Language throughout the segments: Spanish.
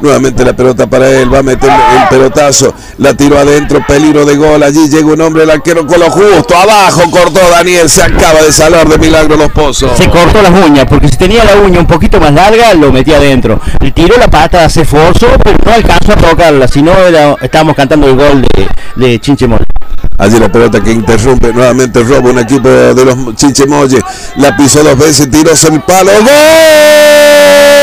Nuevamente la pelota para él. Va a meter el pelotazo. La tiró adentro. Peligro de gol. Allí llega un hombre. El arquero con lo justo. Abajo cortó Daniel. Se acaba de salar de milagro los pozos. Se cortó las uñas. Porque si tenía la uña un poquito más larga, lo metía adentro. Le tiró la pata, se esforzó, pero no alcanzó a tocarla. Si no, era- estábamos cantando el gol de, de Chinchemol. Allí la pelota que interrumpe nuevamente roba un equipo de los Chinchemoye. La pisó dos veces, tiró el palo. ¡Gol!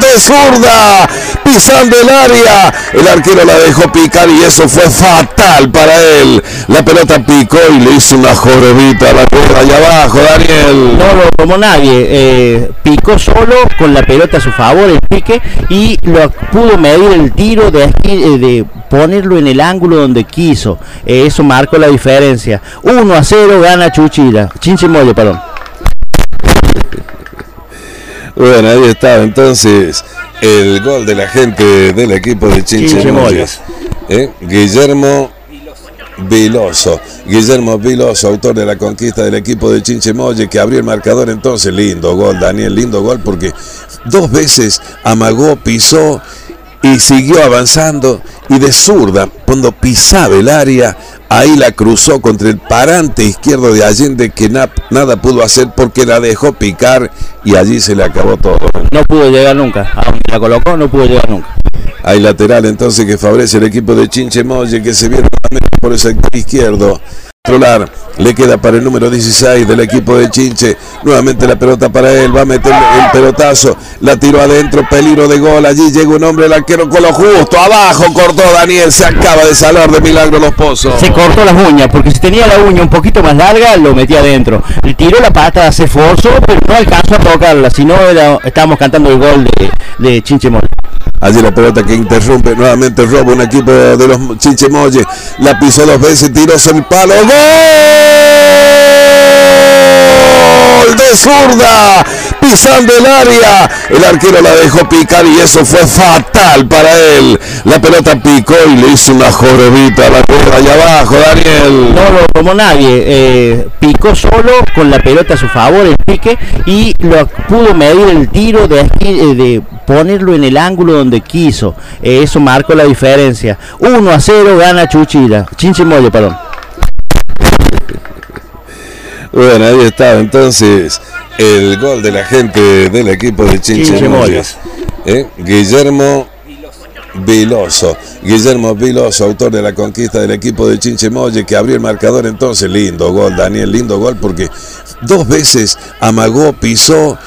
De zurda, pisando el área. El arquero la dejó picar y eso fue fatal para él. La pelota picó y le hizo una jorobita a la rueda allá abajo, Daniel. No lo tomó nadie. eh, picó solo con la pelota a su favor, el pique, y lo pudo medir el tiro de, eh, de ponerlo en el ángulo donde quiso. Eh, eso marcó la diferencia. 1 a 0 gana Chuchira. Chinchimoyo, perdón. Bueno, ahí estaba entonces el gol de la gente del equipo de Chinchemoyes. ¿Eh? Guillermo Viloso. Guillermo Viloso, autor de la conquista del equipo de Chinchemoye, que abrió el marcador entonces. Lindo gol, Daniel, lindo gol, porque dos veces amagó, pisó y siguió avanzando. Y de zurda, cuando pisaba el área, ahí la cruzó contra el parante izquierdo de Allende, que na- nada pudo hacer porque la dejó picar y allí se le acabó todo. No pudo llegar nunca. Aunque la colocó, no pudo llegar nunca. Hay lateral entonces que favorece el equipo de Chinchemoye que se viene por el sector izquierdo. Controlar, le queda para el número 16 del equipo de Chinche. Nuevamente la pelota para él, va a meter el pelotazo, la tiró adentro, peligro de gol. Allí llega un hombre, el arquero con lo justo. Abajo cortó Daniel, se acaba de salar de milagro los pozos. Se cortó las uñas, porque si tenía la uña un poquito más larga, lo metía adentro. Le tiró la pata, se esforzó, pero no alcanzó a tocarla. Si no, era- estábamos cantando el gol de, de Chinchemol. Allí la pelota que interrumpe nuevamente roba un equipo de los Chinchemoye. La pisó dos veces, tiró sobre el palo. ¡Gol! De zurda, pisando el área. El arquero la dejó picar y eso fue fatal para él. La pelota picó y le hizo una jorobita a la rueda allá abajo, Daniel. No lo tomó nadie. eh, picó solo con la pelota a su favor, el pique, y lo pudo medir el tiro de, eh, de ponerlo en el ángulo donde quiso. Eh, eso marcó la diferencia. 1 a 0 gana Chuchira. Chinchimoyo, perdón. Bueno, ahí estaba entonces el gol de la gente del equipo de Chinchemoyes. ¿Eh? Guillermo Viloso. Guillermo Viloso, autor de la conquista del equipo de Chinchemoye, que abrió el marcador entonces. Lindo gol, Daniel, lindo gol, porque dos veces amagó, pisó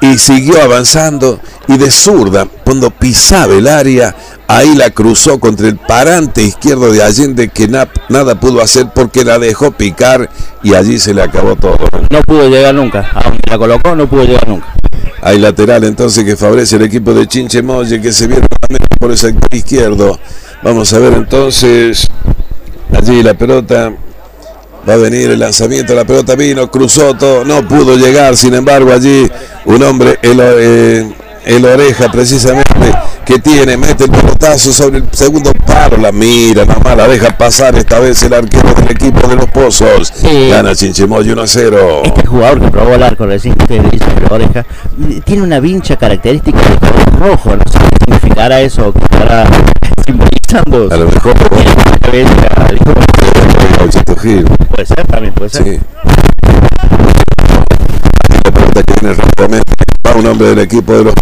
y siguió avanzando. Y de zurda, cuando pisaba el área, ahí la cruzó contra el parante izquierdo de Allende, que na- nada pudo hacer porque la dejó picar y allí se le acabó todo. No pudo llegar nunca. Aunque la colocó, no pudo llegar nunca. Hay lateral entonces que favorece el equipo de Chinchemoye que se viene nuevamente por el sector izquierdo. Vamos a ver entonces. Allí la pelota. Va a venir el lanzamiento, la pelota vino, cruzó todo, no pudo llegar, sin embargo allí un hombre, el, eh, el oreja precisamente, que tiene, mete el pelotazo sobre el segundo paro, la mira, nada más la deja pasar esta vez el arquero del equipo de los Pozos. Sí. Gana Chinchemoye 1 a 0. Este jugador que probó el arco recién que ustedes dicen de la oreja, tiene una vincha característica de color rojo. No sé qué significará eso, que estará simbolizando. A lo mejor. Puede ser, también puede ser. Sí. La pelota que viene rápidamente va un hombre del equipo de los.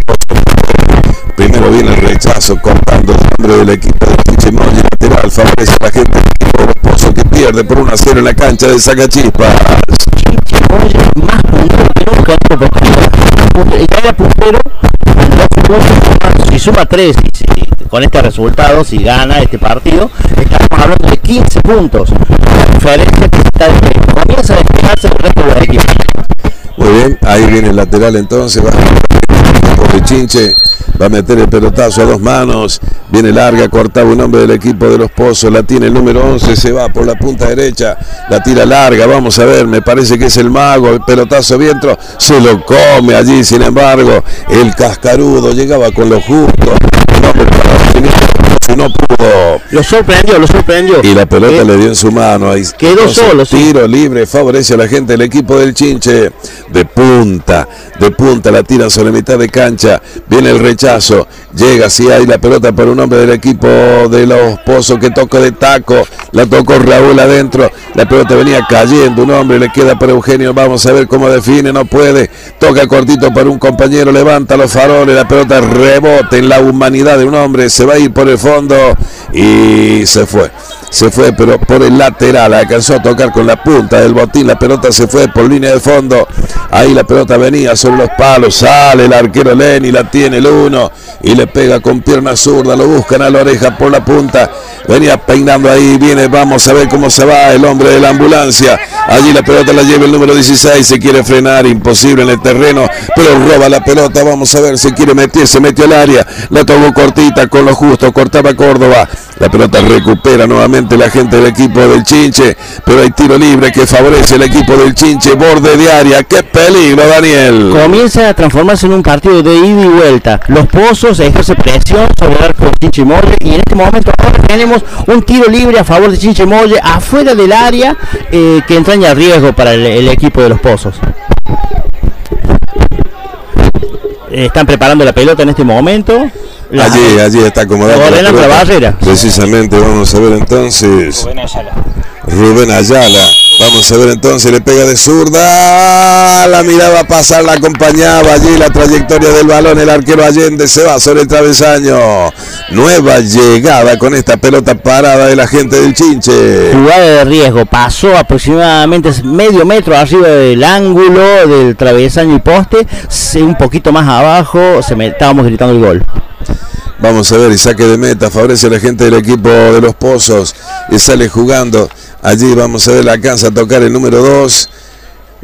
Primero viene el rechazo cortando el hombre del equipo de Chichimoy lateral. Favorece a la gente del equipo de los Pozos que pierde por 1 a 0 en la cancha de Sacachispas. Chinche Molle más puntero que nunca en Copa. Ya era puntero si suma tres y si- con este resultado, si gana este partido, estamos hablando de 15 puntos. La diferencia que está despe- comienza a despegarse del resto de los equipos. Muy bien, ahí viene el lateral entonces, va de Chinche, va a meter el pelotazo a dos manos, viene larga, cortaba un hombre del equipo de los Pozos, la tiene el número 11, se va por la punta derecha, la tira larga, vamos a ver, me parece que es el mago, el pelotazo viento, se lo come allí, sin embargo, el cascarudo llegaba con lo justo, un hombre para definir, y no pudo. Lo sorprendió, lo sorprendió. Y la pelota le dio en su mano. Ahí quedó solo. Tiro libre, favorece a la gente del equipo del Chinche. De punta, de punta, la tiran sobre mitad de cancha. Viene el rechazo. Llega, si hay la pelota para un hombre del equipo de los Pozos que toca de taco. La tocó Raúl adentro. La pelota venía cayendo. Un hombre le queda para Eugenio. Vamos a ver cómo define. No puede. Toca cortito para un compañero. Levanta los faroles. La pelota rebote en la humanidad de un hombre. Se va a ir por el fondo. Y se fue se fue pero por el lateral, alcanzó a tocar con la punta del botín, la pelota se fue por línea de fondo, ahí la pelota venía sobre los palos, sale el arquero Lenny, la tiene el uno y le pega con pierna zurda, lo buscan a la oreja por la punta, venía peinando ahí, viene, vamos a ver cómo se va el hombre de la ambulancia, allí la pelota la lleva el número 16, se quiere frenar, imposible en el terreno, pero roba la pelota, vamos a ver si quiere meterse, metió al área, la tomó cortita con lo justo, cortaba Córdoba, la pelota recupera nuevamente la gente del equipo del Chinche, pero hay tiro libre que favorece el equipo del Chinche, borde de área. ¡Qué peligro, Daniel! Comienza a transformarse en un partido de ida y vuelta. Los pozos ejerce presión sobre el arco Chinche Molle y en este momento ahora tenemos un tiro libre a favor de Chinche Molle afuera del área eh, que entraña riesgo para el equipo de los pozos están preparando la pelota en este momento. Allí, allí está la barrera. Precisamente, vamos a ver entonces. Rubén Ayala. Rubén Ayala Vamos a ver entonces, le pega de zurda, la miraba pasar, la acompañaba allí la trayectoria del balón, el arquero Allende se va sobre el travesaño. Nueva llegada con esta pelota parada de la gente del Chinche. Jugada de riesgo, pasó aproximadamente medio metro arriba del ángulo del travesaño y poste, un poquito más abajo, se me, estábamos gritando el gol. Vamos a ver, y saque de meta, favorece a la gente del equipo de los Pozos y sale jugando. Allí vamos a ver, alcanza a tocar el número 2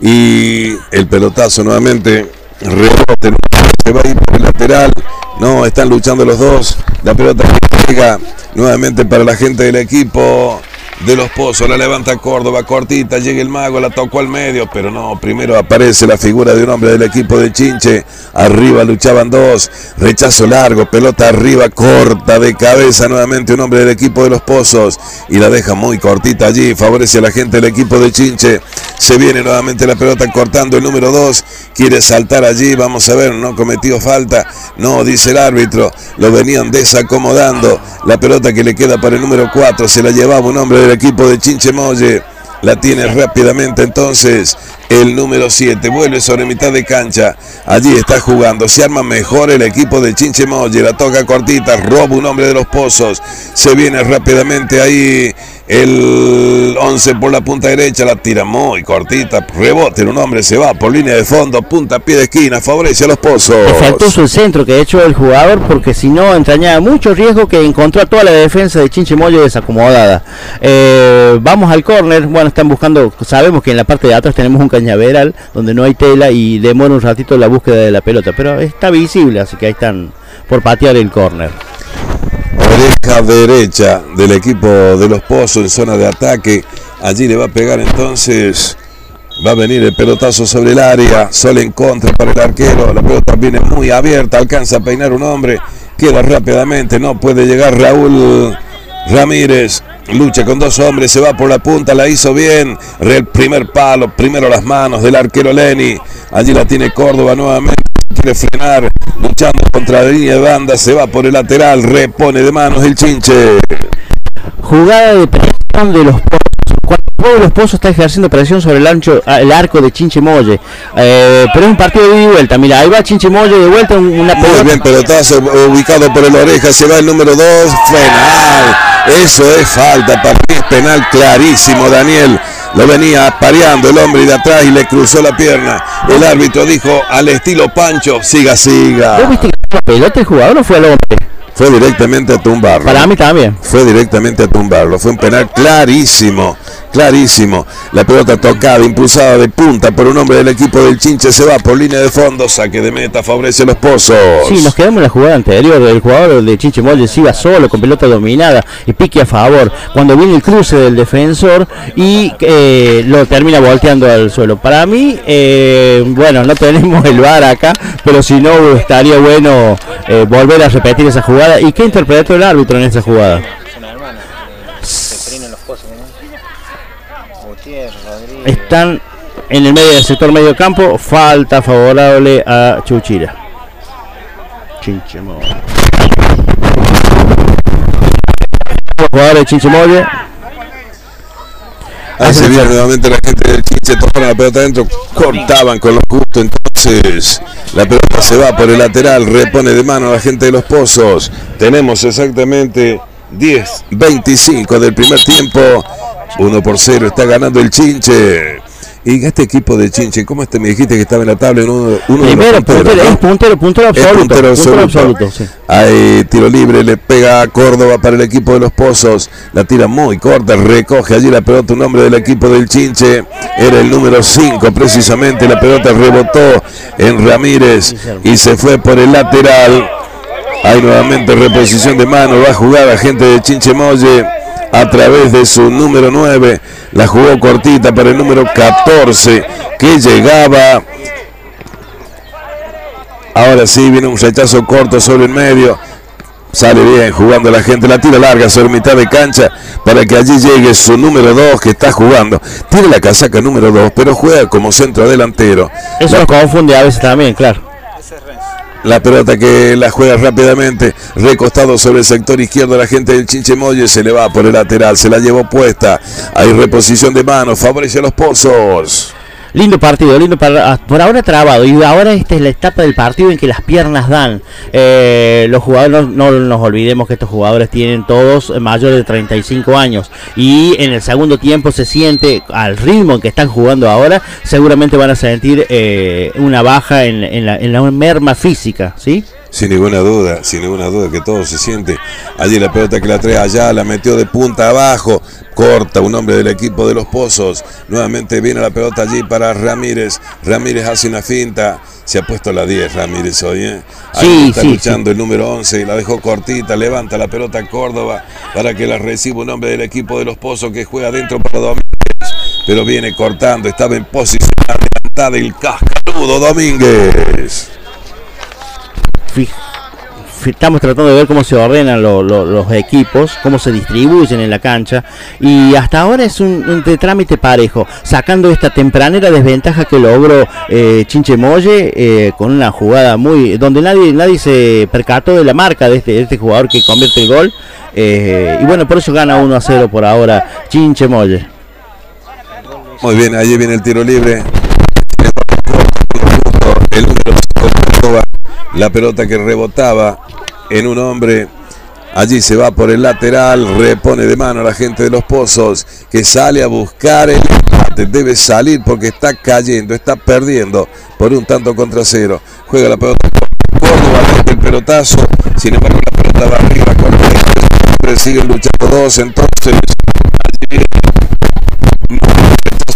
y el pelotazo nuevamente. Rebote, se va a ir por el lateral. No, están luchando los dos. La pelota llega nuevamente para la gente del equipo de los pozos, la levanta Córdoba, cortita, llega el mago, la tocó al medio, pero no, primero aparece la figura de un hombre del equipo de Chinche, arriba luchaban dos, rechazo largo, pelota arriba, corta de cabeza nuevamente un hombre del equipo de los pozos y la deja muy cortita allí, favorece a la gente del equipo de Chinche, se viene nuevamente la pelota cortando el número dos, quiere saltar allí, vamos a ver, no cometió falta, no, dice el árbitro, lo venían desacomodando, la pelota que le queda para el número cuatro, se la llevaba un hombre del equipo de Chinchemoye. La tiene rápidamente entonces el número 7. Vuelve sobre mitad de cancha. Allí está jugando. Se arma mejor el equipo de Chinchemoye. La toca cortita. Roba un hombre de los pozos. Se viene rápidamente ahí el 11 por la punta derecha, la tira muy cortita, rebote, un hombre se va por línea de fondo, punta, pie de esquina, favorece a los pozos. Efectuoso el centro que ha hecho el jugador porque si no entrañaba mucho riesgo que encontró a toda la defensa de Chinchimoyo desacomodada. Eh, vamos al córner, bueno, están buscando, sabemos que en la parte de atrás tenemos un cañaveral donde no hay tela y demora un ratito la búsqueda de la pelota, pero está visible, así que ahí están por patear el córner oreja derecha del equipo de los Pozos en zona de ataque. Allí le va a pegar entonces. Va a venir el pelotazo sobre el área. Sol en contra para el arquero. La pelota viene muy abierta. Alcanza a peinar un hombre. Queda rápidamente. No puede llegar Raúl Ramírez. Lucha con dos hombres. Se va por la punta. La hizo bien. El primer palo. Primero las manos del arquero Lenny. Allí la tiene Córdoba nuevamente quiere frenar, luchando contra la línea de banda, se va por el lateral, repone de manos el chinche. Jugada de presión de los pozos. Cuando los pozos está ejerciendo presión sobre el, ancho, ah, el arco de Chinche Molle. Eh, pero es un partido de ida y vuelta. Mira, ahí va Chinche Molle de vuelta. Una pelota. Muy bien, pelotazo ubicado por el oreja. Se va el número 2. Penal. Eso es falta. Para mí es penal clarísimo, Daniel. Lo venía pareando el hombre de atrás y le cruzó la pierna. El árbitro dijo al estilo Pancho, siga, siga. ¿Vos viste que la pelota el jugador o fue el hombre? Fue directamente a tumbarlo. Para mí también. Fue directamente a tumbarlo. Fue un penal clarísimo. Clarísimo. La pelota tocada, impulsada de punta por un hombre del equipo del Chinche, se va por línea de fondo, saque de meta, favorece los pozos. Sí, nos quedamos en la jugada anterior, el jugador de Chinche Molles iba solo, con pelota dominada y pique a favor. Cuando viene el cruce del defensor y eh, lo termina volteando al suelo. Para mí, eh, bueno, no tenemos el bar acá, pero si no, estaría bueno eh, volver a repetir esa jugada. ¿Y qué interpretó el árbitro en esa jugada? Están en el medio del sector medio campo, falta favorable a Chuchira. Chinchemo. Jugador de Chinchemolle. Hace bien nuevamente la gente del Chinche, tomaron la pelota adentro, cortaban con los gustos, entonces la pelota se va por el lateral, repone de mano a la gente de los pozos. Tenemos exactamente 10, 25 del primer tiempo. 1 por 0 está ganando el Chinche. Y este equipo de Chinche, ¿cómo este me dijiste que estaba en la tabla en uno, uno Primero, de puntero, es puntero, puntero absoluto. puntero absoluto. sí. Hay tiro libre, le pega a Córdoba para el equipo de los Pozos. La tira muy corta, recoge allí la pelota un hombre del equipo del Chinche. Era el número 5 precisamente. La pelota rebotó en Ramírez y se fue por el lateral. Hay nuevamente reposición de mano, va a jugar a gente de Chinche Molle a través de su número 9. La jugó cortita para el número 14 que llegaba. Ahora sí viene un rechazo corto sobre el medio. Sale bien jugando la gente, la tira larga sobre mitad de cancha para que allí llegue su número 2 que está jugando. Tiene la casaca número 2, pero juega como centro delantero. Eso lo confunde a veces también, claro. La pelota que la juega rápidamente, recostado sobre el sector izquierdo, la gente del Chinchemoye se le va por el lateral, se la llevó puesta. Hay reposición de manos, favorece a los pozos. Lindo partido, lindo para, ah, por ahora trabado y ahora esta es la etapa del partido en que las piernas dan. Eh, los jugadores, no, nos olvidemos que estos jugadores tienen todos mayores de 35 años y en el segundo tiempo se siente al ritmo en que están jugando ahora, seguramente van a sentir eh, una baja en, la, en la merma física, ¿sí? Sin ninguna duda, sin ninguna duda que todo se siente. Allí la pelota que la trae allá, la metió de punta abajo, corta un hombre del equipo de los Pozos. Nuevamente viene la pelota allí para Ramírez. Ramírez hace una finta. Se ha puesto la 10 Ramírez hoy, ¿eh? Ahí está luchando el número 11 y la dejó cortita. Levanta la pelota a Córdoba para que la reciba un hombre del equipo de los Pozos que juega dentro para Domínguez. Pero viene cortando, estaba en posición adelantada el cascarudo Domínguez estamos tratando de ver cómo se ordenan los equipos, cómo se distribuyen en la cancha y hasta ahora es un, trámite parejo, sacando esta tempranera desventaja que logró eh, Chinche Molle eh, con una jugada muy donde nadie nadie se percató de la marca de este, este jugador que convierte el gol eh, y bueno por eso gana 1 a 0 por ahora Chinche Molle. Muy bien, allí viene el tiro libre. La pelota que rebotaba en un hombre. Allí se va por el lateral, repone de mano a la gente de los pozos que sale a buscar el empate. Debe salir porque está cayendo, está perdiendo por un tanto contra cero. Juega la pelota Córdoba, el pelotazo. Sin embargo, la pelota va arriba. Córdoba siguen luchando dos. Entonces, allí el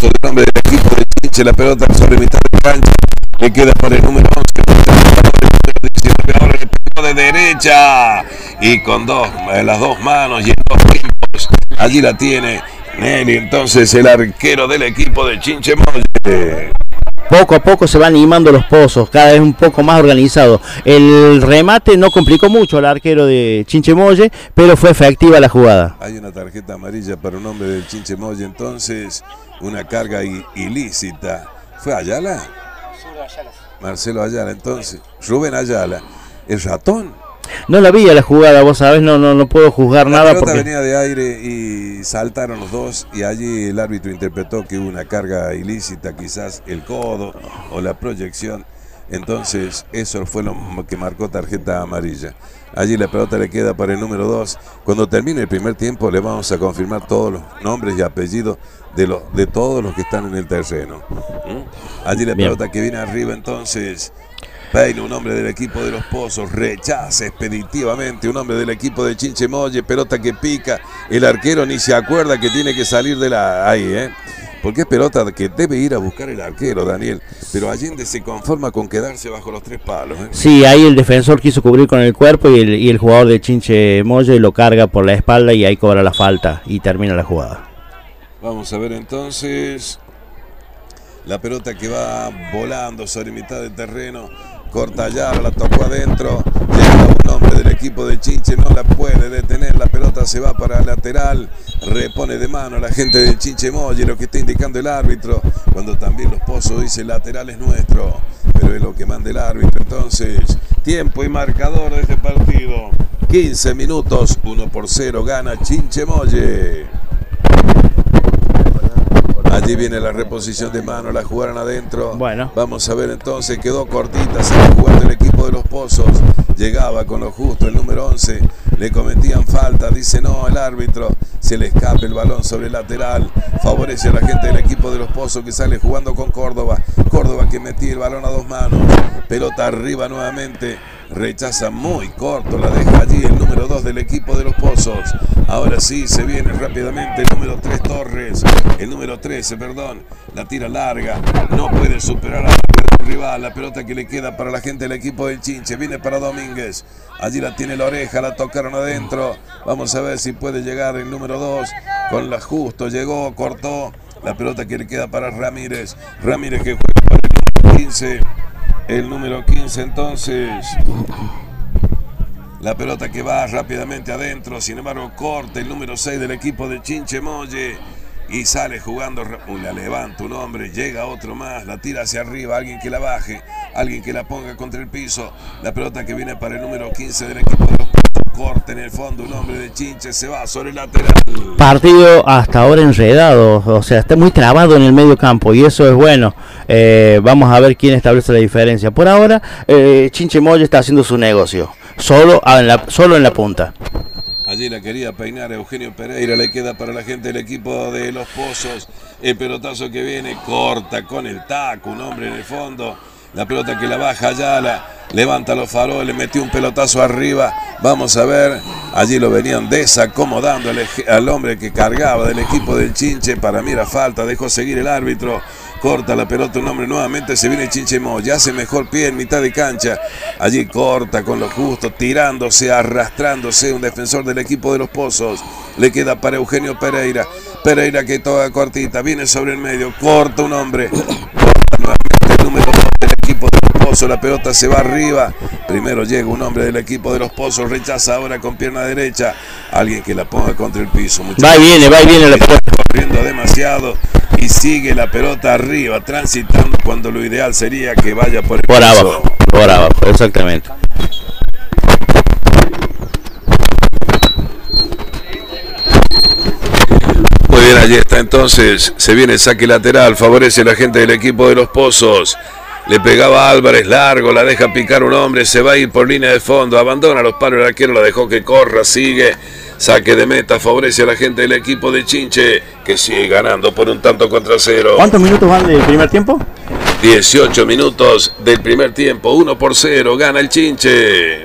del hombre del equipo de Chinche. La pelota sobre mitad de cancha. Le queda para el número 11 de derecha y con dos, eh, las dos manos y en dos tiempos. Allí la tiene Nelly, entonces el arquero del equipo de Chinchemolle. Poco a poco se van animando los pozos, cada vez un poco más organizado. El remate no complicó mucho al arquero de Chinchemolle, pero fue efectiva la jugada. Hay una tarjeta amarilla para un hombre del Chinchemolle, entonces una carga ilícita. ¿Fue Ayala? Marcelo Ayala, entonces. Rubén Ayala el ratón. No la vi a la jugada, vos sabés, no, no, no puedo juzgar la nada. La porque... venía de aire y saltaron los dos y allí el árbitro interpretó que hubo una carga ilícita, quizás el codo o la proyección. Entonces eso fue lo que marcó tarjeta amarilla. Allí la pelota le queda para el número 2. Cuando termine el primer tiempo le vamos a confirmar todos los nombres y apellidos de, los, de todos los que están en el terreno. ¿Mm? Allí la pelota que viene arriba entonces Un hombre del equipo de los Pozos, rechaza expeditivamente un hombre del equipo de Chinchemoye, pelota que pica, el arquero ni se acuerda que tiene que salir de la... ahí, ¿eh? Porque es pelota que debe ir a buscar el arquero, Daniel. Pero Allende se conforma con quedarse bajo los tres palos. ¿eh? Sí, ahí el defensor quiso cubrir con el cuerpo y el, y el jugador de Chinche Molle lo carga por la espalda y ahí cobra la falta y termina la jugada. Vamos a ver entonces la pelota que va volando sobre mitad del terreno. Corta ya, la tocó adentro. Llega un hombre del equipo de Chinche, no la puede detener. La pelota se va para lateral. Repone de mano la gente de Chinche Molle, lo que está indicando el árbitro. Cuando también los pozos dice lateral es nuestro. Pero es lo que manda el árbitro. Entonces, tiempo y marcador de este partido. 15 minutos, 1 por 0 gana Chinche Molle. Allí viene la reposición de mano, la jugaron adentro. Bueno. Vamos a ver entonces, quedó cortita, se jugando el equipo de los pozos. Llegaba con lo justo el número 11. Le cometían falta, dice no, el árbitro. Se le escape el balón sobre el lateral. Favorece a la gente del equipo de los pozos que sale jugando con Córdoba. Córdoba que metía el balón a dos manos. Pelota arriba nuevamente. Rechaza muy corto, la deja allí el número 2 del equipo de los Pozos. Ahora sí, se viene rápidamente el número 3 Torres. El número 13, perdón. La tira larga. No puede superar a rival. La pelota que le queda para la gente del equipo del Chinche. Viene para Allí la tiene la oreja, la tocaron adentro. Vamos a ver si puede llegar el número 2. Con la justo, llegó, cortó. La pelota que le queda para Ramírez. Ramírez que juega para el número 15. El número 15 entonces. La pelota que va rápidamente adentro. Sin embargo, corta el número 6 del equipo de Chinche Molle. Y sale jugando. La levanta un hombre. Llega otro más. La tira hacia arriba. Alguien que la baje. Alguien que la ponga contra el piso. La pelota que viene para el número 15 del equipo de los corte en el fondo, un hombre de Chinche se va sobre el lateral. Partido hasta ahora enredado, o sea, está muy trabado en el medio campo y eso es bueno. Eh, vamos a ver quién establece la diferencia. Por ahora, eh, Chinche Molle está haciendo su negocio, solo solo en la punta. Allí la quería peinar Eugenio Pereira, le queda para la gente del equipo de Los Pozos. El pelotazo que viene corta con el taco, un hombre en el fondo. La pelota que la baja ya, la levanta los faroles, metió un pelotazo arriba. Vamos a ver, allí lo venían desacomodando al, al hombre que cargaba del equipo del Chinche. Para mí era falta, dejó seguir el árbitro corta la pelota un hombre nuevamente, se viene Chinchemo, ya hace mejor pie en mitad de cancha, allí corta con lo justo, tirándose, arrastrándose, un defensor del equipo de los Pozos, le queda para Eugenio Pereira, Pereira que toca cortita, viene sobre el medio, corta un hombre, corta nuevamente el número 2 del la pelota se va arriba, primero llega un hombre del equipo de los Pozos, rechaza ahora con pierna derecha, alguien que la ponga contra el piso. Va y viene, va y viene la pelota. Corriendo demasiado y sigue la pelota arriba, transitando cuando lo ideal sería que vaya por el Por abajo, por abajo, exactamente. Muy bien, allí está entonces. Se viene el saque lateral. Favorece a la gente del equipo de los Pozos. Le pegaba a Álvarez largo, la deja picar un hombre, se va a ir por línea de fondo, abandona los palos del arquero, la dejó que corra, sigue. Saque de meta, favorece a la gente del equipo de Chinche, que sigue ganando por un tanto contra cero. ¿Cuántos minutos van del primer tiempo? 18 minutos del primer tiempo, 1 por 0, gana el Chinche.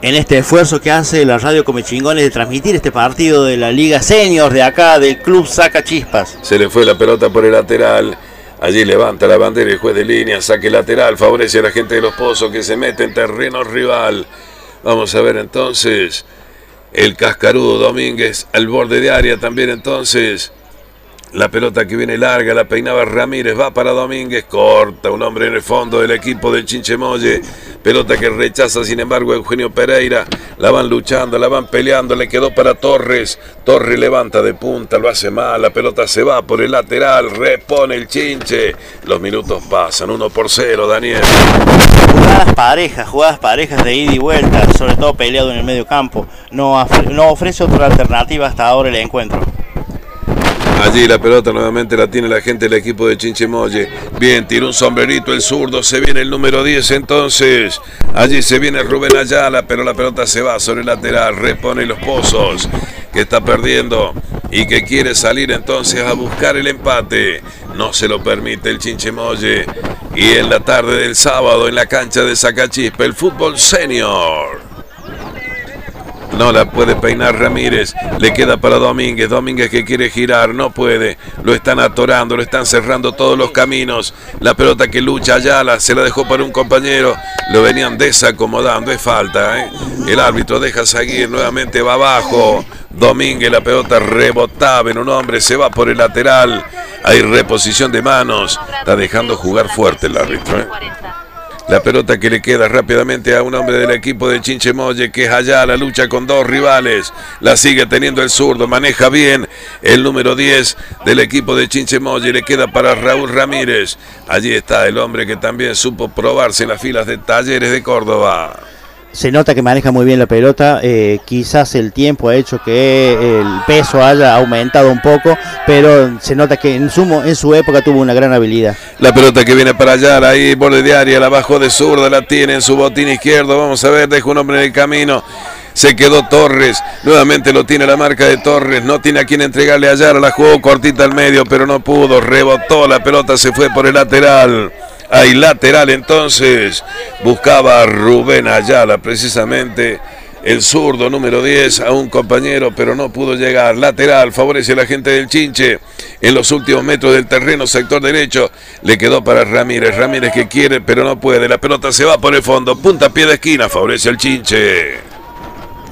En este esfuerzo que hace la radio Come Chingones de transmitir este partido de la Liga Senior de acá, del Club Saca Chispas. Se le fue la pelota por el lateral. Allí levanta la bandera el juez de línea, saque lateral, favorece a la gente de los pozos que se mete en terreno rival. Vamos a ver entonces el cascarudo Domínguez al borde de área también entonces. La pelota que viene larga, la peinaba Ramírez, va para Domínguez, corta un hombre en el fondo del equipo del Chinchemoye. Pelota que rechaza, sin embargo, Eugenio Pereira. La van luchando, la van peleando, le quedó para Torres. Torres levanta de punta, lo hace mal, la pelota se va por el lateral, repone el Chinche. Los minutos pasan, uno por cero, Daniel. Jugadas parejas, jugadas parejas de ida y vuelta, sobre todo peleado en el medio campo. No, no ofrece otra alternativa hasta ahora el encuentro. Allí la pelota nuevamente la tiene la gente del equipo de Chinchemoye. Bien, tira un sombrerito el zurdo. Se viene el número 10 entonces. Allí se viene Rubén Ayala, pero la pelota se va sobre el lateral. Repone los pozos. Que está perdiendo y que quiere salir entonces a buscar el empate. No se lo permite el Chinchemoye. Y en la tarde del sábado en la cancha de Sacachispa, el fútbol senior. No la puede peinar Ramírez. Le queda para Domínguez. Domínguez que quiere girar. No puede. Lo están atorando. Lo están cerrando todos los caminos. La pelota que lucha Ayala. Se la dejó para un compañero. Lo venían desacomodando. Es falta. ¿eh? El árbitro deja seguir. Nuevamente va abajo. Domínguez. La pelota rebotaba en un hombre. Se va por el lateral. Hay reposición de manos. Está dejando jugar fuerte el árbitro. ¿eh? La pelota que le queda rápidamente a un hombre del equipo de Chinchemoye, que es allá la lucha con dos rivales. La sigue teniendo el zurdo, maneja bien el número 10 del equipo de Chinchemoye. Le queda para Raúl Ramírez. Allí está el hombre que también supo probarse en las filas de Talleres de Córdoba se nota que maneja muy bien la pelota, eh, quizás el tiempo ha hecho que el peso haya aumentado un poco, pero se nota que en su, en su época tuvo una gran habilidad. La pelota que viene para allá, ahí borde de área, la bajó de zurda, la tiene en su botín izquierdo, vamos a ver, deja un hombre en el camino. Se quedó Torres, nuevamente lo tiene la marca de Torres, no tiene a quien entregarle a Yara, la jugó cortita al medio, pero no pudo, rebotó la pelota, se fue por el lateral. Hay lateral entonces. Buscaba Rubén Ayala precisamente. El zurdo número 10 a un compañero, pero no pudo llegar. Lateral, favorece a la gente del Chinche. En los últimos metros del terreno, sector derecho, le quedó para Ramírez. Ramírez que quiere, pero no puede. La pelota se va por el fondo. Punta pie de esquina, favorece al Chinche.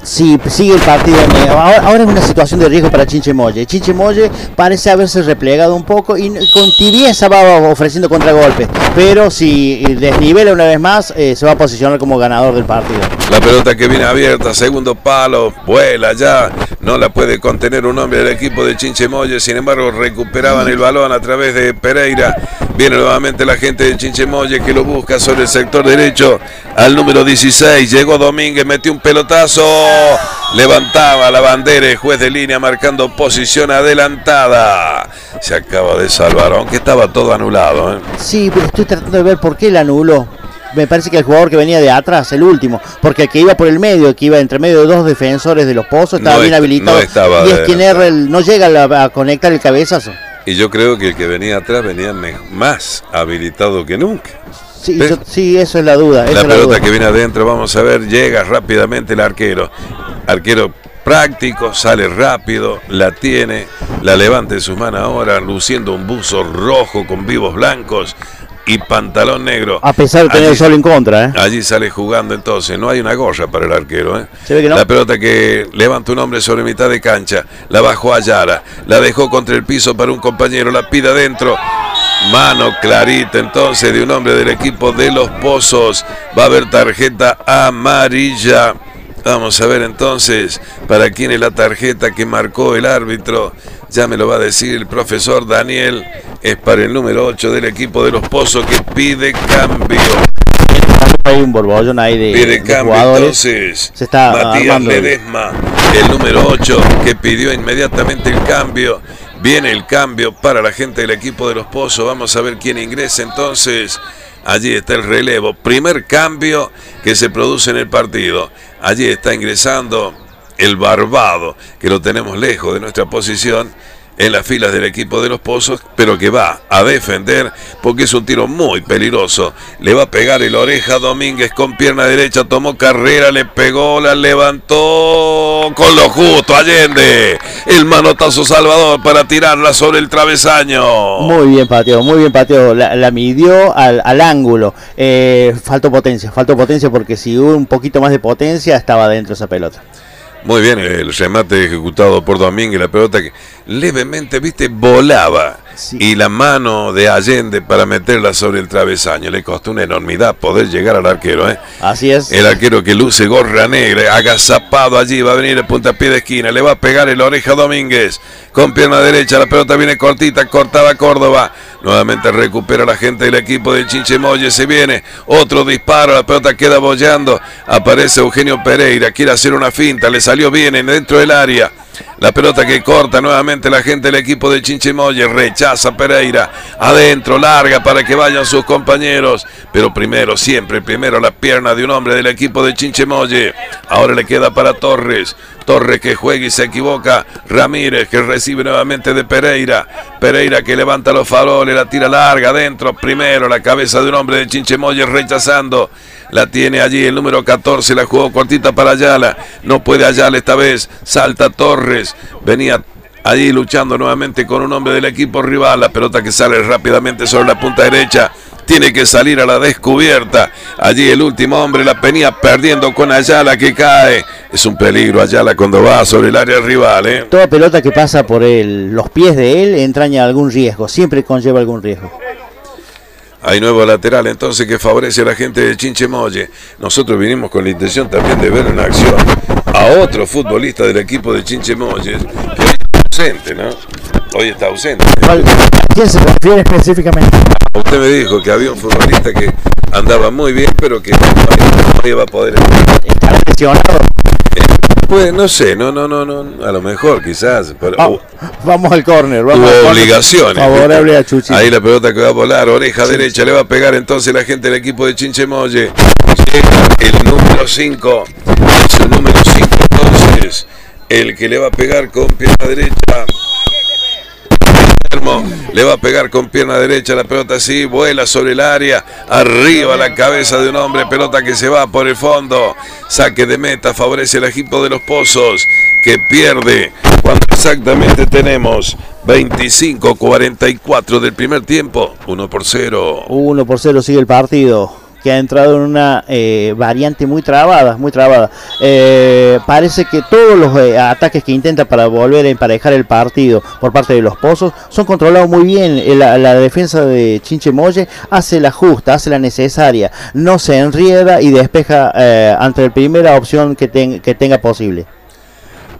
Sí, sigue el partido. Ahora, es una situación de riesgo para Chinchemoye. Chinchemoye parece haberse replegado un poco y con tibieza va ofreciendo contragolpes. Pero si desnivela una vez más, eh, se va a posicionar como ganador del partido. La pelota que viene abierta, segundo palo, vuela ya. No la puede contener un hombre del equipo de Chinchemoye. Sin embargo, recuperaban el balón a través de Pereira. Viene nuevamente la gente de Chinchemoye que lo busca sobre el sector derecho al número 16. Llegó Domínguez, metió un pelotazo. Levantaba la bandera el juez de línea marcando posición adelantada. Se acaba de salvar, aunque estaba todo anulado. ¿eh? Sí, pero estoy tratando de ver por qué la anuló. Me parece que el jugador que venía de atrás, el último, porque el que iba por el medio, que iba entre medio de dos defensores de los pozos, estaba bien habilitado. y es quien no llega a conectar el cabezazo. Y yo creo que el que venía atrás venía más habilitado que nunca. Sí, eso es la duda. la pelota que viene adentro, vamos a ver, llega rápidamente el arquero. Arquero práctico, sale rápido, la tiene, la levanta en sus manos ahora, luciendo un buzo rojo con vivos blancos y pantalón negro. A pesar de tener el sol en contra, ¿eh? Allí sale jugando entonces, no hay una gorra para el arquero, ¿eh? La pelota que levanta un hombre sobre mitad de cancha, la bajó a Yara, la dejó contra el piso para un compañero, la pide adentro. Mano clarita entonces de un hombre del equipo de los Pozos. Va a haber tarjeta amarilla. Vamos a ver entonces para quién es la tarjeta que marcó el árbitro. Ya me lo va a decir el profesor Daniel. Es para el número 8 del equipo de los Pozos que pide cambio. Hay un borbollón ahí de, pide cambio, Entonces, Se está Matías Ledesma, el número 8, que pidió inmediatamente el cambio. Viene el cambio para la gente del equipo de los Pozos. Vamos a ver quién ingresa entonces. Allí está el relevo. Primer cambio que se produce en el partido. Allí está ingresando el Barbado, que lo tenemos lejos de nuestra posición en las filas del equipo de los Pozos, pero que va a defender porque es un tiro muy peligroso. Le va a pegar el oreja Domínguez con pierna derecha, tomó carrera, le pegó, la levantó con lo justo Allende. El manotazo Salvador para tirarla sobre el travesaño. Muy bien pateo, muy bien pateo. La, midió al, ángulo. Eh, faltó potencia, faltó potencia porque si hubo un poquito más de potencia estaba dentro esa pelota. Muy bien, el remate ejecutado por Domínguez, la pelota que levemente, viste, volaba. Y la mano de Allende para meterla sobre el travesaño. Le costó una enormidad poder llegar al arquero. ¿eh? Así es. El arquero que luce gorra negra, agazapado allí, va a venir el puntapié de esquina. Le va a pegar el oreja Domínguez. Con pierna derecha, la pelota viene cortita, cortada Córdoba. Nuevamente recupera la gente del equipo de Chinchemoye. Se viene otro disparo. La pelota queda bollando. Aparece Eugenio Pereira. Quiere hacer una finta. Le salió bien en dentro del área. La pelota que corta nuevamente la gente del equipo de Chinchimoye. Rechaza Pereira. Adentro, larga para que vayan sus compañeros. Pero primero, siempre, primero la pierna de un hombre del equipo de Chinchimoye. Ahora le queda para Torres. Torres que juega y se equivoca. Ramírez que recibe nuevamente de Pereira. Pereira que levanta los faroles, la tira larga adentro. Primero la cabeza de un hombre de Chinchemoye rechazando. La tiene allí el número 14, la jugó cortita para Ayala. No puede Ayala esta vez. Salta Torres. Venía allí luchando nuevamente con un hombre del equipo rival. La pelota que sale rápidamente sobre la punta derecha tiene que salir a la descubierta. Allí el último hombre la venía perdiendo con Ayala que cae. Es un peligro Ayala cuando va sobre el área rival. ¿eh? Toda pelota que pasa por los pies de él entraña algún riesgo, siempre conlleva algún riesgo. Hay nuevo lateral entonces que favorece a la gente de Chinchemoye. Nosotros vinimos con la intención también de ver en acción a otro futbolista del equipo de Chinchemoye que hoy está ausente, ¿no? Hoy está ausente. ¿A quién se refiere específicamente? Usted me dijo que había un futbolista que andaba muy bien, pero que no iba a poder. ¿Está lesionado? Pues no sé, no, no, no, no, a lo mejor quizás. vamos al córner, vamos. Tuvo obligaciones. Favorable a Chuchi. Ahí la pelota que va a volar, oreja derecha, le va a pegar entonces la gente del equipo de Chinchemoye. Llega el número 5, es el número 5 entonces, el que le va a pegar con pierna derecha le va a pegar con pierna derecha la pelota. Así, vuela sobre el área, arriba la cabeza de un hombre, pelota que se va por el fondo, saque de meta, favorece el equipo de los pozos, que pierde cuando exactamente tenemos 25-44 del primer tiempo, 1 por 0. 1 por 0 sigue el partido que ha entrado en una eh, variante muy trabada, muy trabada. Eh, parece que todos los eh, ataques que intenta para volver a emparejar el partido por parte de los pozos son controlados muy bien. La, defensa de Chinche Molle hace la justa, hace la necesaria, no se enrieda y despeja ante la primera opción que, que tenga posible.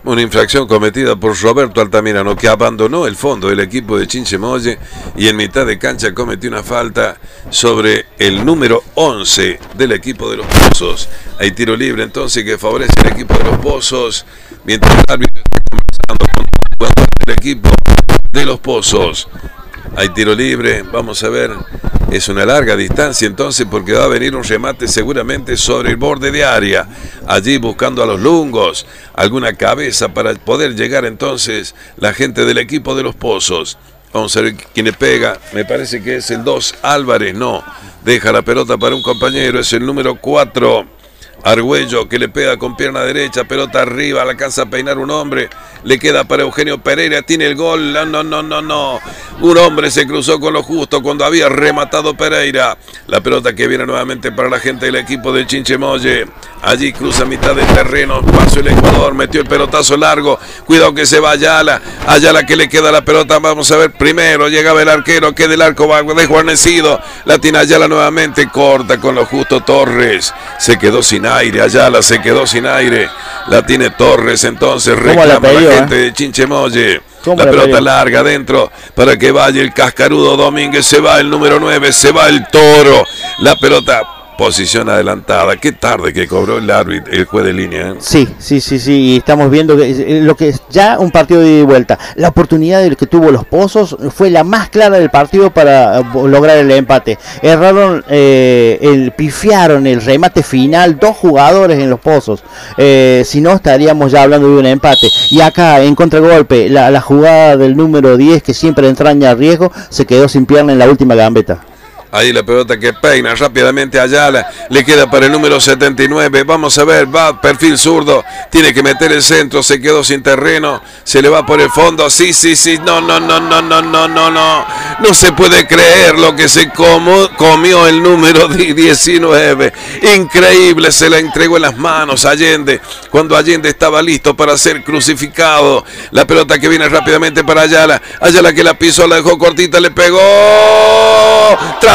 Una infracción cometida por Roberto Altamirano que abandonó el fondo del equipo de Chinchemoye y en mitad de cancha cometió una falta sobre el número 11 del equipo de los Pozos. Hay tiro libre entonces que favorece al equipo de los Pozos mientras el árbitro está conversando con el equipo de los Pozos. Hay tiro libre, vamos a ver. Es una larga distancia entonces porque va a venir un remate seguramente sobre el borde de área. Allí buscando a los lungos, alguna cabeza para poder llegar entonces la gente del equipo de los pozos. Vamos a ver quién le pega. Me parece que es el 2 Álvarez. No, deja la pelota para un compañero. Es el número 4. Argüello que le pega con pierna derecha, pelota arriba, la alcanza peinar un hombre, le queda para Eugenio Pereira, tiene el gol, no, no, no, no, no. Un hombre se cruzó con lo justo cuando había rematado Pereira. La pelota que viene nuevamente para la gente del equipo de Chinchemoye. Allí cruza mitad del terreno, pasó el Ecuador, metió el pelotazo largo, cuidado que se va Ayala, Ayala que le queda la pelota, vamos a ver, primero llegaba el arquero, queda el arco desguarnecido, la tiene Ayala nuevamente, corta con lo justo Torres, se quedó sin aire, Ayala se quedó sin aire, la tiene Torres entonces, reclama la, gente eh? de Chinchemoye. La pelota larga adentro para que vaya el cascarudo Domínguez. Se va el número 9, se va el toro. La pelota Posición adelantada. Qué tarde que cobró el árbitro, el juez de línea. ¿eh? Sí, sí, sí, sí. Y estamos viendo que eh, lo que es ya un partido de vuelta. La oportunidad del que tuvo los pozos fue la más clara del partido para eh, lograr el empate. Erraron, el, pifiaron el remate final dos jugadores en los pozos. si no, estaríamos ya hablando de un empate. Y acá, en contragolpe, la, la jugada del número 10 que siempre entraña riesgo, se quedó sin pierna en la última gambeta. Ahí la pelota que peina rápidamente allá. Le queda para el número 79. Vamos a ver, va perfil zurdo. Tiene que meter el centro. Se quedó sin terreno. Se le va por el fondo. Sí, sí, sí. No, no, no, no, no, no, no, no. No se puede creer lo que se comió el número 19. Increíble. Se la entregó en las manos Allende. Cuando Allende estaba listo para ser crucificado. La pelota que viene rápidamente para Ayala. Ayala que la pisó, la dejó cortita, le pegó.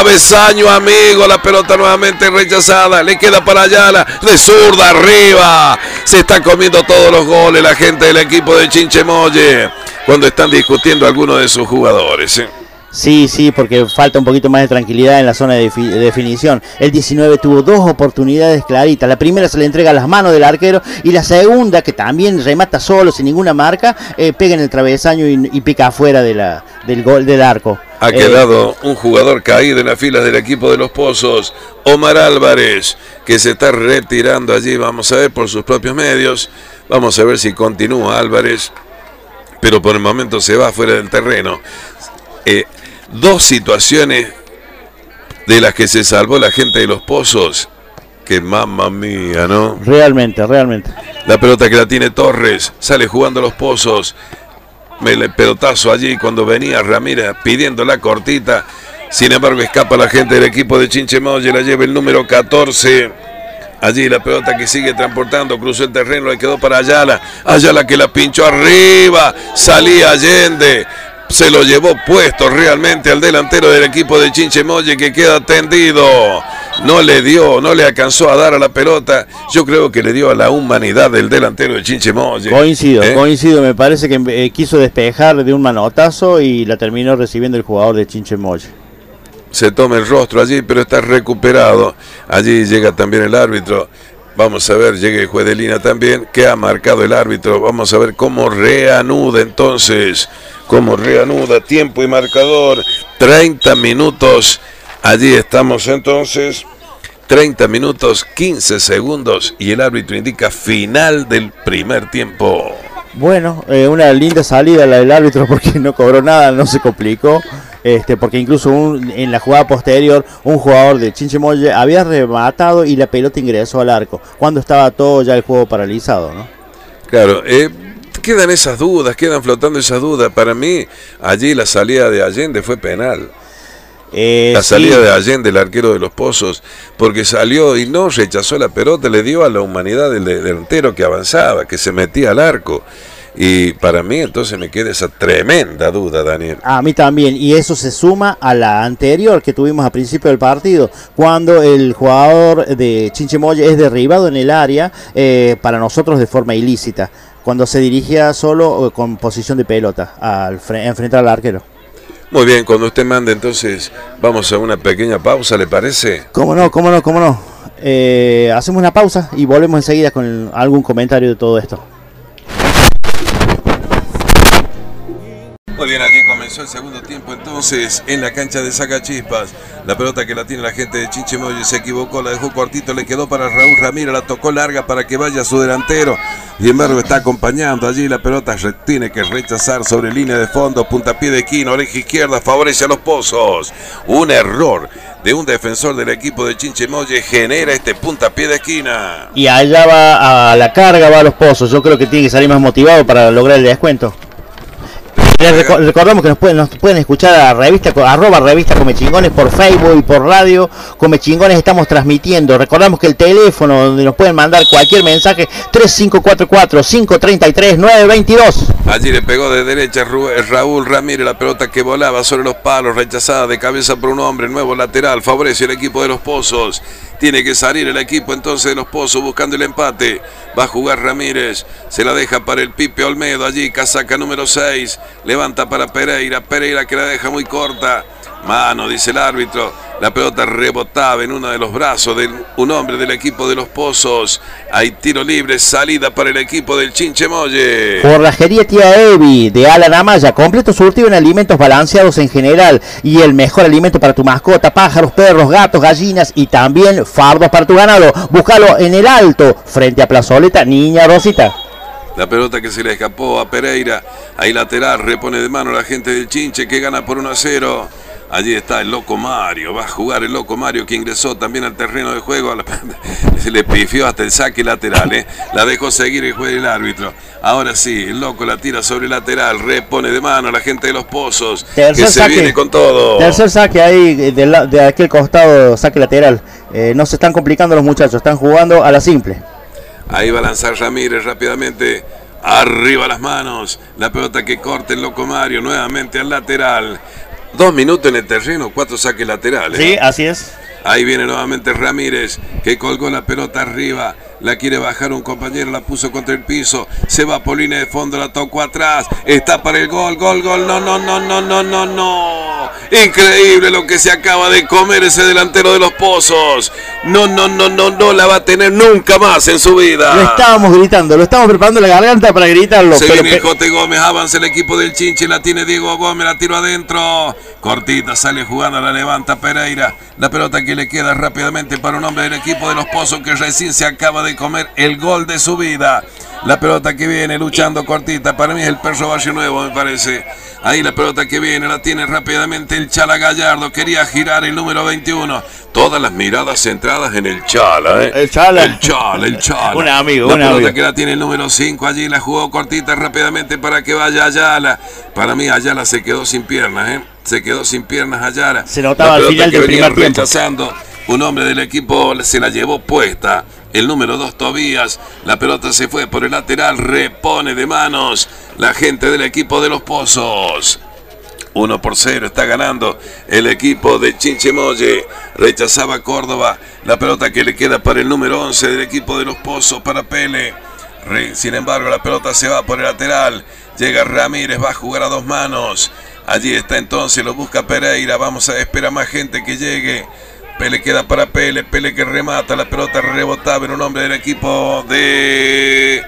Travesaño, amigo. La pelota nuevamente rechazada. Le queda para Ayala. De zurda arriba. Se está comiendo todos los goles la gente del equipo de Chinchemoye. Cuando están discutiendo algunos de sus jugadores. ¿eh? Sí, sí, porque falta un poquito más de tranquilidad en la zona de, definición. El 19 tuvo dos oportunidades claritas. La primera se le entrega a las manos del arquero y la segunda, que también remata solo, sin ninguna marca, eh, pega en el travesaño y, pica afuera de la, del gol del arco. Ha eh, quedado un jugador caído en las filas del equipo de los Pozos, Omar Álvarez, que se está retirando allí. Vamos a ver por sus propios medios. Vamos a ver si continúa Álvarez, pero por el momento se va fuera del terreno. Eh, dos situaciones de las que se salvó la gente de los pozos. Que mamma mía, ¿no? Realmente, realmente. La pelota que la tiene Torres, sale jugando los pozos. El pelotazo allí cuando venía Ramírez pidiendo la cortita. Sin embargo, escapa la gente del equipo de Chinchemoye, la lleva el número 14. Allí la pelota que sigue transportando, cruzó el terreno, le quedó para Ayala. Ayala que la pinchó arriba, salía Allende se lo llevó puesto realmente al delantero del equipo de Chinchemoye que queda tendido. No le dio, no le alcanzó a dar a la pelota. Yo creo que le dio a la humanidad del delantero de Chinchemoye. Coincido, ¿Eh? coincido. Me parece que eh, quiso despejar de un manotazo y la terminó recibiendo el jugador de Chinchemoye. Se toma el rostro allí, pero está recuperado. Allí llega también el árbitro. Vamos a ver, llega el juez de línea también. ¿Qué ha marcado el árbitro? Vamos a ver cómo reanuda entonces como reanuda tiempo y marcador. 30 minutos. Allí estamos entonces. 30 minutos, 15 segundos y el árbitro indica final del primer tiempo. Bueno, eh, una linda salida la del árbitro porque no cobró nada, no se complicó. Este, porque incluso en la jugada posterior un jugador de Chinchemoye había rematado y la pelota ingresó al arco, cuando estaba todo ya el juego paralizado, ¿no? Claro, eh, quedan esas dudas, quedan flotando esas dudas. Para mí, allí la salida de Allende fue penal. Eh, la salida de Allende, el arquero de los pozos, porque salió y no rechazó la pelota, le dio a la humanidad del delantero que avanzaba, que se metía al arco. Y para mí entonces me queda esa tremenda duda, Daniel. A mí también, y eso se suma a la anterior que tuvimos a principio del partido, cuando el jugador de Chinchemoye es derribado en el área, eh, para nosotros de forma ilícita cuando se dirigía solo con posición de pelota al enfrentar al arquero. Muy bien, cuando usted mande entonces vamos a una pequeña pausa, ¿le parece? ¿Cómo no? ¿Cómo no? ¿Cómo no? Eh, hacemos una pausa y volvemos enseguida con algún comentario de todo esto. Muy bien, el segundo tiempo entonces en la cancha de Sacachispas. La pelota que la tiene la gente de Chinchemoyo se equivocó, la dejó cortito, le quedó para Raúl Ramírez, la tocó larga para que vaya su delantero. Sin embargo, está acompañando allí. La pelota tiene que rechazar sobre línea de fondo, puntapié de esquina, oreja izquierda, favorece a los pozos. Un error de un defensor del equipo de Chinchemoye genera este puntapié de esquina. Y allá va a la carga, va a los pozos. Yo creo que tiene que salir más motivado para lograr el descuento recordamos que nos pueden, nos pueden escuchar a revista, arroba revista Come Chingones por Facebook y por radio. Come Chingones estamos transmitiendo. Recordamos que el teléfono donde nos pueden mandar cualquier mensaje 3544-533-922. Allí le pegó de derecha Raúl Ramírez la pelota que volaba sobre los palos, rechazada de cabeza por un hombre, nuevo lateral, favorece el equipo de los Pozos. Tiene que salir el equipo entonces de los Pozos buscando el empate. Va a jugar Ramírez. Se la deja para el Pipe Olmedo allí. Casaca número 6. Levanta para Pereira. Pereira que la deja muy corta. Mano, dice el árbitro. La pelota rebotaba en uno de los brazos de un hombre del equipo de los Pozos. Hay tiro libre, salida para el equipo del Chinchemoye. Forrajería Tía Evi de Alan Amaya. Completo surtido en alimentos balanceados en general. Y el mejor alimento para tu mascota: pájaros, perros, gatos, gallinas y también fardos para tu ganado. Búscalo en el alto, frente a Plazoleta Niña Rosita. La pelota que se le escapó a Pereira. Ahí lateral, repone de mano la gente del Chinche que gana por 1 a 0. Allí está el loco Mario, va a jugar el loco Mario que ingresó también al terreno de juego. Se le pifió hasta el saque lateral, ¿eh? la dejó seguir el juez del árbitro. Ahora sí, el loco la tira sobre el lateral, repone de mano a la gente de los pozos, que se viene con todo. Tercer saque ahí de, aquel costado, saque lateral. Eh, no se están complicando los muchachos, están jugando a la simple. Ahí va a lanzar Ramírez rápidamente. Arriba las manos. La pelota que corta el loco Mario nuevamente al lateral. Dos minutos en el terreno, cuatro saques laterales. Sí, así es. Ahí viene nuevamente Ramírez, que colgó la pelota arriba. La quiere bajar un compañero, la puso contra el piso. Se va por línea de fondo, la tocó atrás. Está para el gol, gol, gol. No, no, no, no, no, no, no. Increíble lo que se acaba de comer ese delantero de los pozos. No, no, no, no, no la va a tener nunca más en su vida. Lo estábamos gritando, lo estamos preparando la garganta para gritarlo. Se viene el Jote Gómez, avanza el equipo del Chinche, la tiene Diego Gómez, la tiro adentro. Cortita, sale jugando, la levanta Pereira. La pelota que le queda rápidamente para un hombre del equipo de los Pozos que recién se acaba de comer el gol de su vida. La pelota que viene luchando cortita. Para mí es el perro Valle Nuevo, me parece. Ahí la pelota que viene la tiene rápidamente el Chala Gallardo. Quería girar el número 21. Todas las miradas centradas en el Chala, ¿eh? El Chala. El Chala, el Chala. un amigo, La un pelota amigo. que la tiene el número 5 allí. La jugó cortita rápidamente para que vaya Ayala. Para mí Ayala se quedó sin piernas, ¿eh? Se quedó sin piernas Ayala. Se notaba al final que del primer tiempo. rechazando. Un hombre del equipo se la llevó puesta. El número 2 Tobías. La pelota se fue por el lateral. Repone de manos la gente del equipo de los Pozos. 1 por 0 está ganando el equipo de Chinchemoye. Rechazaba Córdoba. La pelota que le queda para el número 11 del equipo de los Pozos para Pele. Sin embargo, la pelota se va por el lateral. Llega Ramírez, va a jugar a dos manos. Allí está entonces, lo busca Pereira. Vamos a esperar más gente que llegue. Pele queda para Pele, Pele que remata, la pelota rebotaba en un hombre del equipo de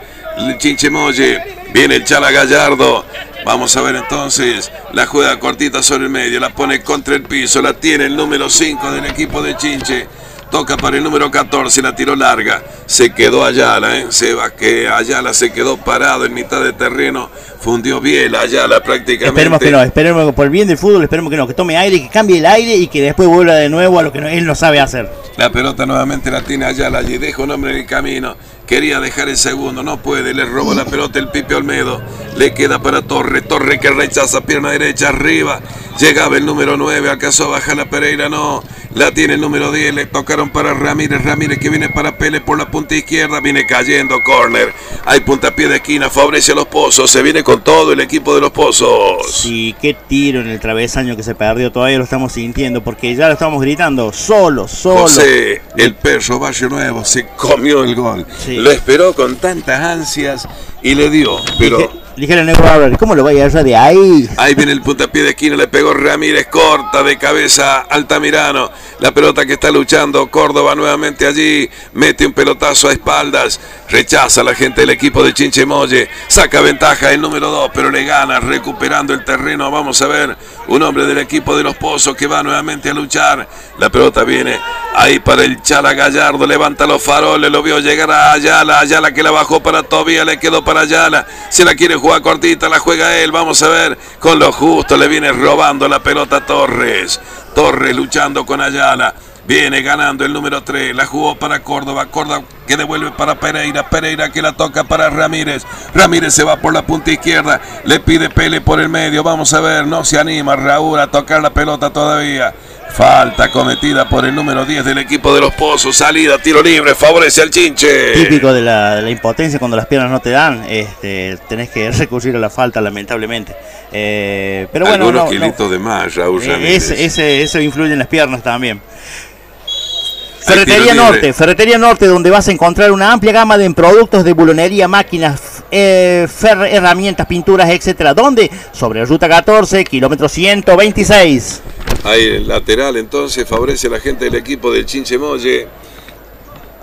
Chinchemoye. Viene el Chala Gallardo. Vamos a ver entonces, la juega cortita sobre el medio, la pone contra el piso, la tiene el número 5 del equipo de Chinche. Toca para el número 14, la tiró larga. Se quedó Ayala, ¿eh? Seba, que Ayala se quedó parado en mitad de terreno. Fundió bien Ayala prácticamente. Esperemos que no, esperemos que por el bien del fútbol, esperemos que no, que tome aire, que cambie el aire y que después vuelva de nuevo a lo que él no sabe hacer. La pelota nuevamente la tiene Ayala allí. Deja un hombre en el camino. Quería dejar el segundo. No puede. Le roba la pelota el Pipe Olmedo. Le queda para Torre. Torre que rechaza pierna derecha arriba. Llegaba el número 9. Alcanzó a bajar la Pereira. No. La tiene el número 10. Le tocaron para Ramírez. Ramírez que viene para Pele por la punta izquierda. Viene cayendo. Corner. Hay puntapié de esquina. Favorece a los pozos. Se viene con todo el equipo de los pozos. Sí, qué tiro en el travesaño que se perdió, todavía lo estamos sintiendo, porque ya lo estamos gritando, solo, solo. José, el perro Valle Nuevo, se comió el gol. Sí. Lo esperó con tantas ansias y le dio. Pero Dije- negro ¿cómo lo vaya a de ahí? ahí viene el puntapié de esquina, le pegó Ramírez, corta de cabeza Altamirano. La pelota que está luchando, Córdoba nuevamente allí, mete un pelotazo a espaldas, rechaza la gente del equipo de Chinchemoye, saca ventaja el número 2, pero le gana recuperando el terreno. Vamos a ver, un hombre del equipo de los Pozos que va nuevamente a luchar. La pelota viene ahí para el Chala Gallardo, levanta los faroles, lo vio llegar a Ayala, Ayala que la bajó para Tobía, le quedó para Ayala, se la quiere jugar cortita, la juega él, vamos a ver, con lo justo le viene robando la pelota Torres, Torres luchando con Ayala. Viene ganando el número 3, la jugó para Córdoba, Córdoba que devuelve para Pereira, Pereira que la toca para Ramírez, Ramírez se va por la punta izquierda, le pide Pele por el medio, vamos a ver, no se anima Raúl a tocar la pelota todavía. Falta cometida por el número 10 del equipo de los Pozos, salida, tiro libre, favorece al Chinche. Típico de la, de la impotencia cuando las piernas no te dan, este, tenés que recurrir a la falta, lamentablemente. Eh, pero bueno, Algunos no, no. kilitos de más, Raúl Eh, Ramírez. ese, ese- eso influye en las piernas también. Ferretería. Norte, Ferretería Norte, donde vas a encontrar una amplia gama de productos de bulonería, máquinas, eh, fer- herramientas, pinturas, etcétera. ¿Dónde? Sobre Ruta 14, kilómetro 126. Ahí el lateral entonces favorece a la gente del equipo del Chinche Molle.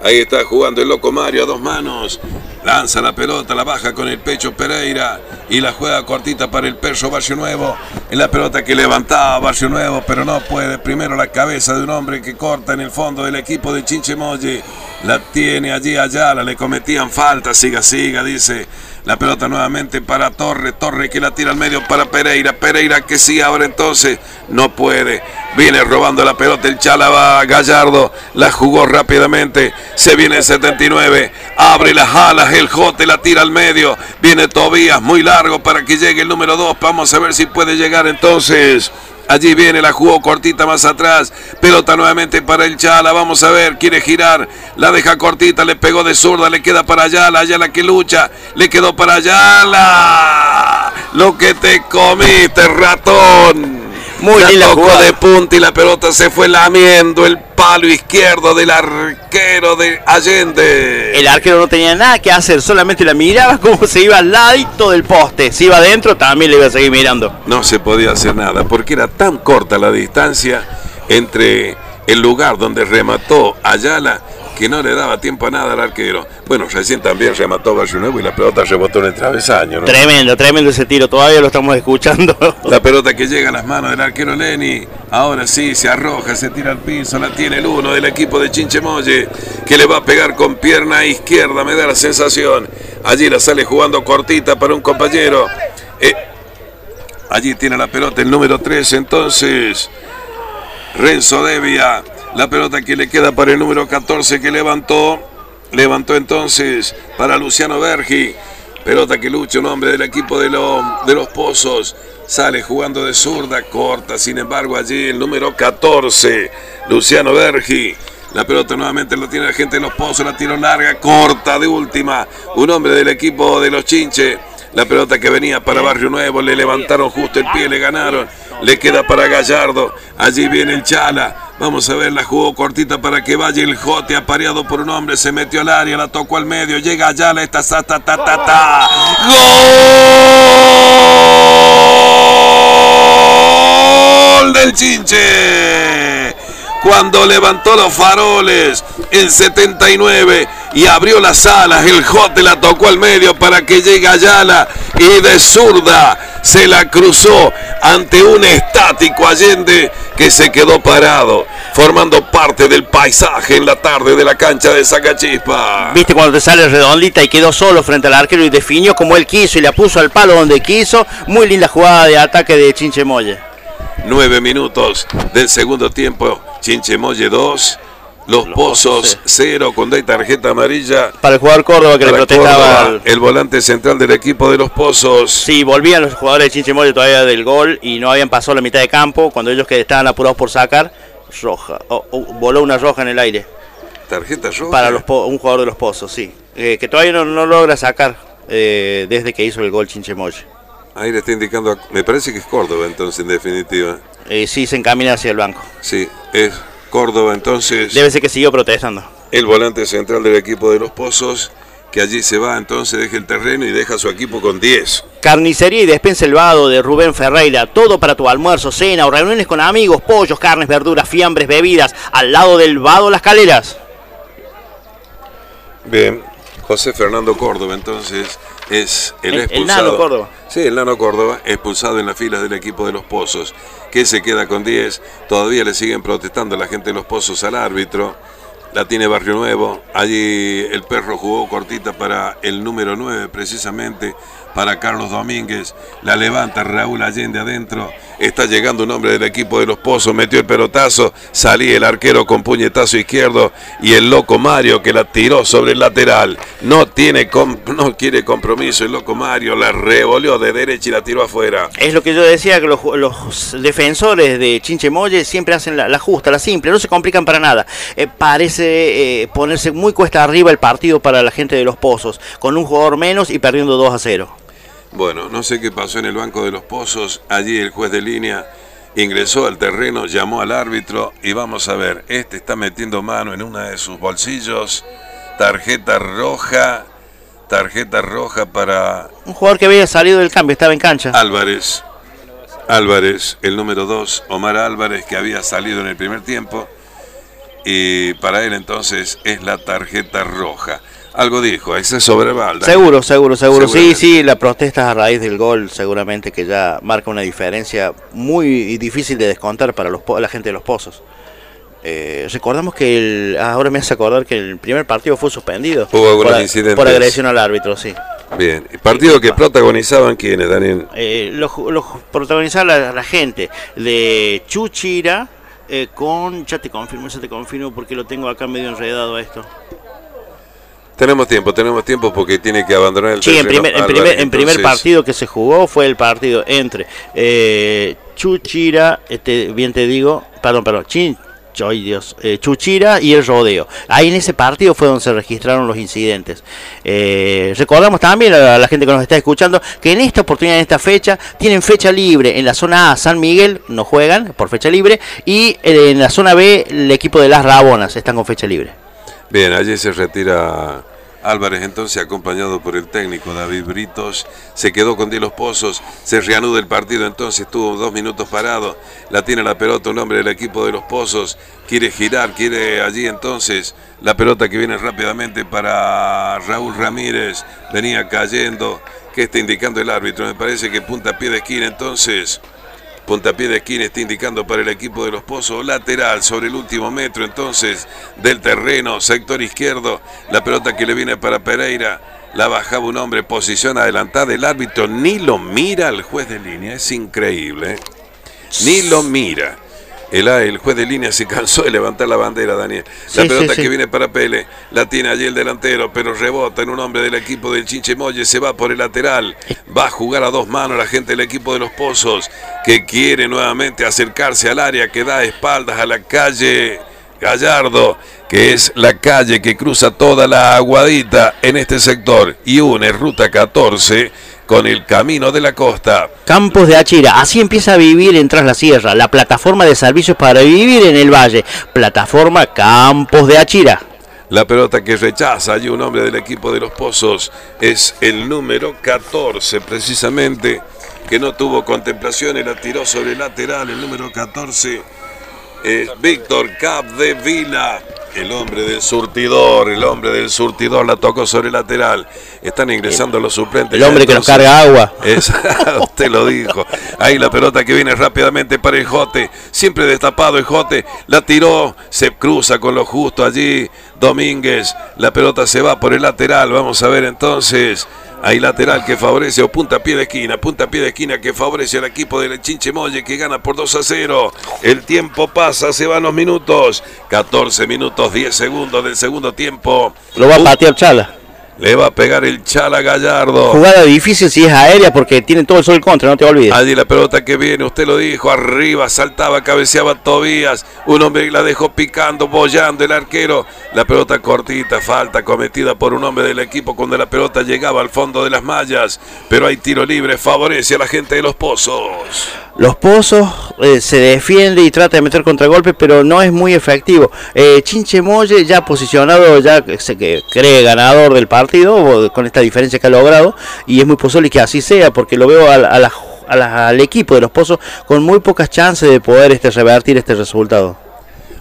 Ahí está jugando el loco Mario a dos manos. Lanza la pelota, la baja con el pecho Pereira y la juega cortita para el perro Barrio Nuevo. En la pelota que levantaba Barrio Nuevo, pero no puede. Primero la cabeza de un hombre que corta en el fondo del equipo de Chinche Molle. La tiene allí Ayala, le cometían falta, siga, siga, dice. La pelota nuevamente para Torre, Torre que la tira al medio para Pereira, Pereira que sí, ahora entonces no puede. Viene robando la pelota el Chalaba Gallardo, la jugó rápidamente, se viene el 79, abre las alas, el Jote la tira al medio, viene Tobías muy largo para que llegue el número 2, vamos a ver si puede llegar entonces. Allí viene, la jugó cortita más atrás. Pelota nuevamente para el Chala. Vamos a ver, quiere girar. La deja cortita, le pegó de zurda, le queda para Ayala. Ayala que lucha, le quedó para Ayala. Lo que te comiste, ratón. Muy la tocó de punta y la pelota se fue lamiendo el palo izquierdo del arquero de Allende. El arquero no tenía nada que hacer, solamente la miraba como se iba al ladito del poste. Si iba adentro, también le iba a seguir mirando. No se podía hacer nada porque era tan corta la distancia entre el lugar donde remató Ayala que no le daba tiempo a nada al arquero. Bueno, recién también remató Nuevo y la pelota rebotó en el travesaño. ¿no? Tremendo, tremendo ese tiro, todavía lo estamos escuchando. La pelota que llega a las manos del arquero Leni, ahora sí se arroja, se tira al piso, la tiene el uno del equipo de Chinchemoye, que le va a pegar con pierna izquierda, me da la sensación. Allí la sale jugando cortita para un compañero. Eh, allí tiene la pelota el número 3, entonces Renzo Devia la pelota que le queda para el número 14 que levantó. Levantó entonces para Luciano Bergi. Pelota que lucha un hombre del equipo de, de los Pozos. Sale jugando de zurda, corta. Sin embargo, allí el número 14, Luciano Bergi. La pelota nuevamente lo tiene la gente de los Pozos. La tiro larga, corta de última. Un hombre del equipo de los Chinche. La pelota que venía para Barrio Nuevo. Le levantaron justo el pie, le ganaron. Le queda para Gallardo. Allí viene el Chala. Vamos a ver, la jugó cortita para que vaya el Jote, apareado por un hombre, se metió al área, la tocó al medio, llega allá, la está, ta, ta, ta, ta. ¡Gol del Chinche! Cuando levantó los faroles en 79 y abrió las alas, el Jote la tocó al medio para que llegue Ayala y de zurda se la cruzó ante un estático Allende que se quedó parado, formando parte del paisaje en la tarde de la cancha de Sacachispa. Viste cuando te sale redondita y quedó solo frente al arquero y definió como él quiso y la puso al palo donde quiso. Muy linda jugada de ataque de Chinchemoye. Nueve minutos del segundo tiempo, Chinchemoye 2. Los, Pozos 0 con de tarjeta amarilla. Para el jugador Córdoba que le protestaba. el volante central del equipo de los Pozos. Sí, volvían los jugadores de Chinchemoye todavía del gol y no habían pasado la mitad de campo. Cuando ellos que estaban apurados por sacar, roja. voló una roja en el aire. ¿Tarjeta roja? Para los un jugador de los Pozos, sí. Eh, que todavía no, logra sacar eh, desde que hizo el gol Chinchemoye. Ahí le está indicando, me parece que es Córdoba entonces en definitiva. Eh, sí, se encamina hacia el banco. Sí, es Córdoba entonces. Debe ser que siguió protestando. El volante central del equipo de los Pozos, que allí se va, entonces deja el terreno y deja su equipo con 10. Carnicería y despensa el vado de Rubén Ferreira. Todo para tu almuerzo, cena o reuniones con amigos, pollos, carnes, verduras, fiambres, bebidas. Al lado del vado Las Caleras. Bien, José Fernando Córdoba entonces es el, expulsado. El Nano Córdoba. Sí, el Nano Córdoba, expulsado en las filas del equipo de los Pozos, que se queda con 10. Todavía le siguen protestando la gente de los Pozos al árbitro. La tiene Barrio Nuevo. Allí el perro jugó cortita para el número 9, precisamente para Carlos Domínguez. La levanta Raúl Allende adentro. Está llegando un hombre del equipo de los Pozos. Metió el pelotazo. Salí el arquero con puñetazo izquierdo. Y el loco Mario que la tiró sobre el lateral. No, tiene no quiere compromiso el loco Mario. La revolvió de derecha y la tiró afuera. Es lo que yo decía, que los, defensores de Chinchemoye siempre hacen la, justa, la simple. No se complican para nada. Eh, parece eh, ponerse muy cuesta arriba el partido para la gente de los Pozos. Con un jugador menos y perdiendo 2 a 0. Bueno, no sé qué pasó en el Banco de los Pozos. Allí el juez de línea ingresó al terreno, llamó al árbitro y vamos a ver, este está metiendo mano en una de sus bolsillos. Tarjeta roja, tarjeta roja para... Un jugador que había salido del cambio, estaba en cancha. Álvarez. Álvarez, el número 2, Omar Álvarez, que había salido en el primer tiempo. Y para él entonces es la tarjeta roja. Algo dijo, ese sobre Seguro, seguro, seguro. Sí, sí, la protesta a raíz del gol seguramente que ya marca una diferencia muy difícil de descontar para los, la gente de los pozos. Eh, recordamos que el, ahora me hace acordar que el primer partido fue suspendido por, por, agresión al árbitro, sí. Bien, partido que protagonizaban quiénes, Daniel? Eh, los, los protagonizaban la, gente de Chuchira eh, con, ya te confirmo, ya te confirmo porque lo tengo acá medio enredado esto. Tenemos tiempo, tenemos tiempo porque tiene que abandonar el Sí, en primer, en primer, en primer partido que se jugó fue el partido entre eh, Chuchira, este, bien te digo, perdón, perdón, Chin, Dios, eh, Chuchira y el Rodeo. Ahí en ese partido fue donde se registraron los incidentes. Eh, recordamos también a la gente que nos está escuchando que en esta oportunidad, en esta fecha, tienen fecha libre. En la zona A, San Miguel no juegan por fecha libre y en la zona B, el equipo de las Rabonas están con fecha libre. Bien, allí se retira Álvarez entonces acompañado por el técnico David Britos se quedó con Los Pozos, se reanuda el partido entonces, estuvo dos minutos parado, la tiene la pelota un hombre del equipo de Los Pozos, quiere girar, quiere allí entonces la pelota que viene rápidamente para Raúl Ramírez, venía cayendo, ¿qué está indicando el árbitro? Me parece que punta pie de esquina entonces. Puntapié de esquina está indicando para el equipo de los Pozos. Lateral sobre el último metro entonces del terreno. Sector izquierdo. La pelota que le viene para Pereira. La bajaba un hombre. Posición adelantada. El árbitro ni lo mira al juez de línea. Es increíble. ¿eh? Ni lo mira. El, juez de línea se cansó de levantar la bandera, Daniel. La pelota que viene para Pele, la tiene allí el delantero, pero rebota en un hombre del equipo del Chinche Molle, se va por el lateral, va a jugar a dos manos la gente del equipo de los Pozos, que quiere nuevamente acercarse al área que da espaldas a la calle Gallardo, que es la calle que cruza toda la aguadita en este sector y une ruta 14 con el camino de la costa. Campos de Achira, así empieza a vivir en Tras la Sierra, la plataforma de servicios para vivir en el valle. Plataforma Campos de Achira. La pelota que rechaza allí un hombre del equipo de los Pozos es el número 14, precisamente, que no tuvo contemplación y la tiró sobre el lateral. El número 14 es Víctor Capdevila el hombre del surtidor, el hombre del surtidor la tocó sobre el lateral. Están ingresando los suplentes. El hombre que nos carga agua. usted lo dijo. Ahí la pelota que viene rápidamente para el Jote. Siempre destapado el Jote. La tiró. Se cruza con lo justo allí. Domínguez. La pelota se va por el lateral. Vamos a ver entonces. Hay lateral que favorece o punta pie de esquina, punta pie de esquina que favorece al equipo del Chinche Molle que gana por 2 a 0. El tiempo pasa, se van los minutos. 14 minutos, 10 segundos del segundo tiempo. Lo va a patear Chala. Le va a pegar el Chala Gallardo. Jugada difícil si es aérea porque tiene todo el sol contra, no te olvides. Allí la pelota que viene, usted lo dijo, arriba, saltaba, cabeceaba Tobías. Un hombre la dejó picando, bollando el arquero. La pelota cortita, falta cometida por un hombre del equipo cuando la pelota llegaba al fondo de las mallas. Pero hay tiro libre, favorece a la gente de los pozos. Los Pozos eh, se defiende y trata de meter contragolpe, pero no es muy efectivo. Eh, Chinche Molle ya posicionado, ya se que cree ganador del partido con esta diferencia que ha logrado y es muy posible que así sea porque lo veo al equipo de los Pozos con muy pocas chances de poder este, revertir este resultado.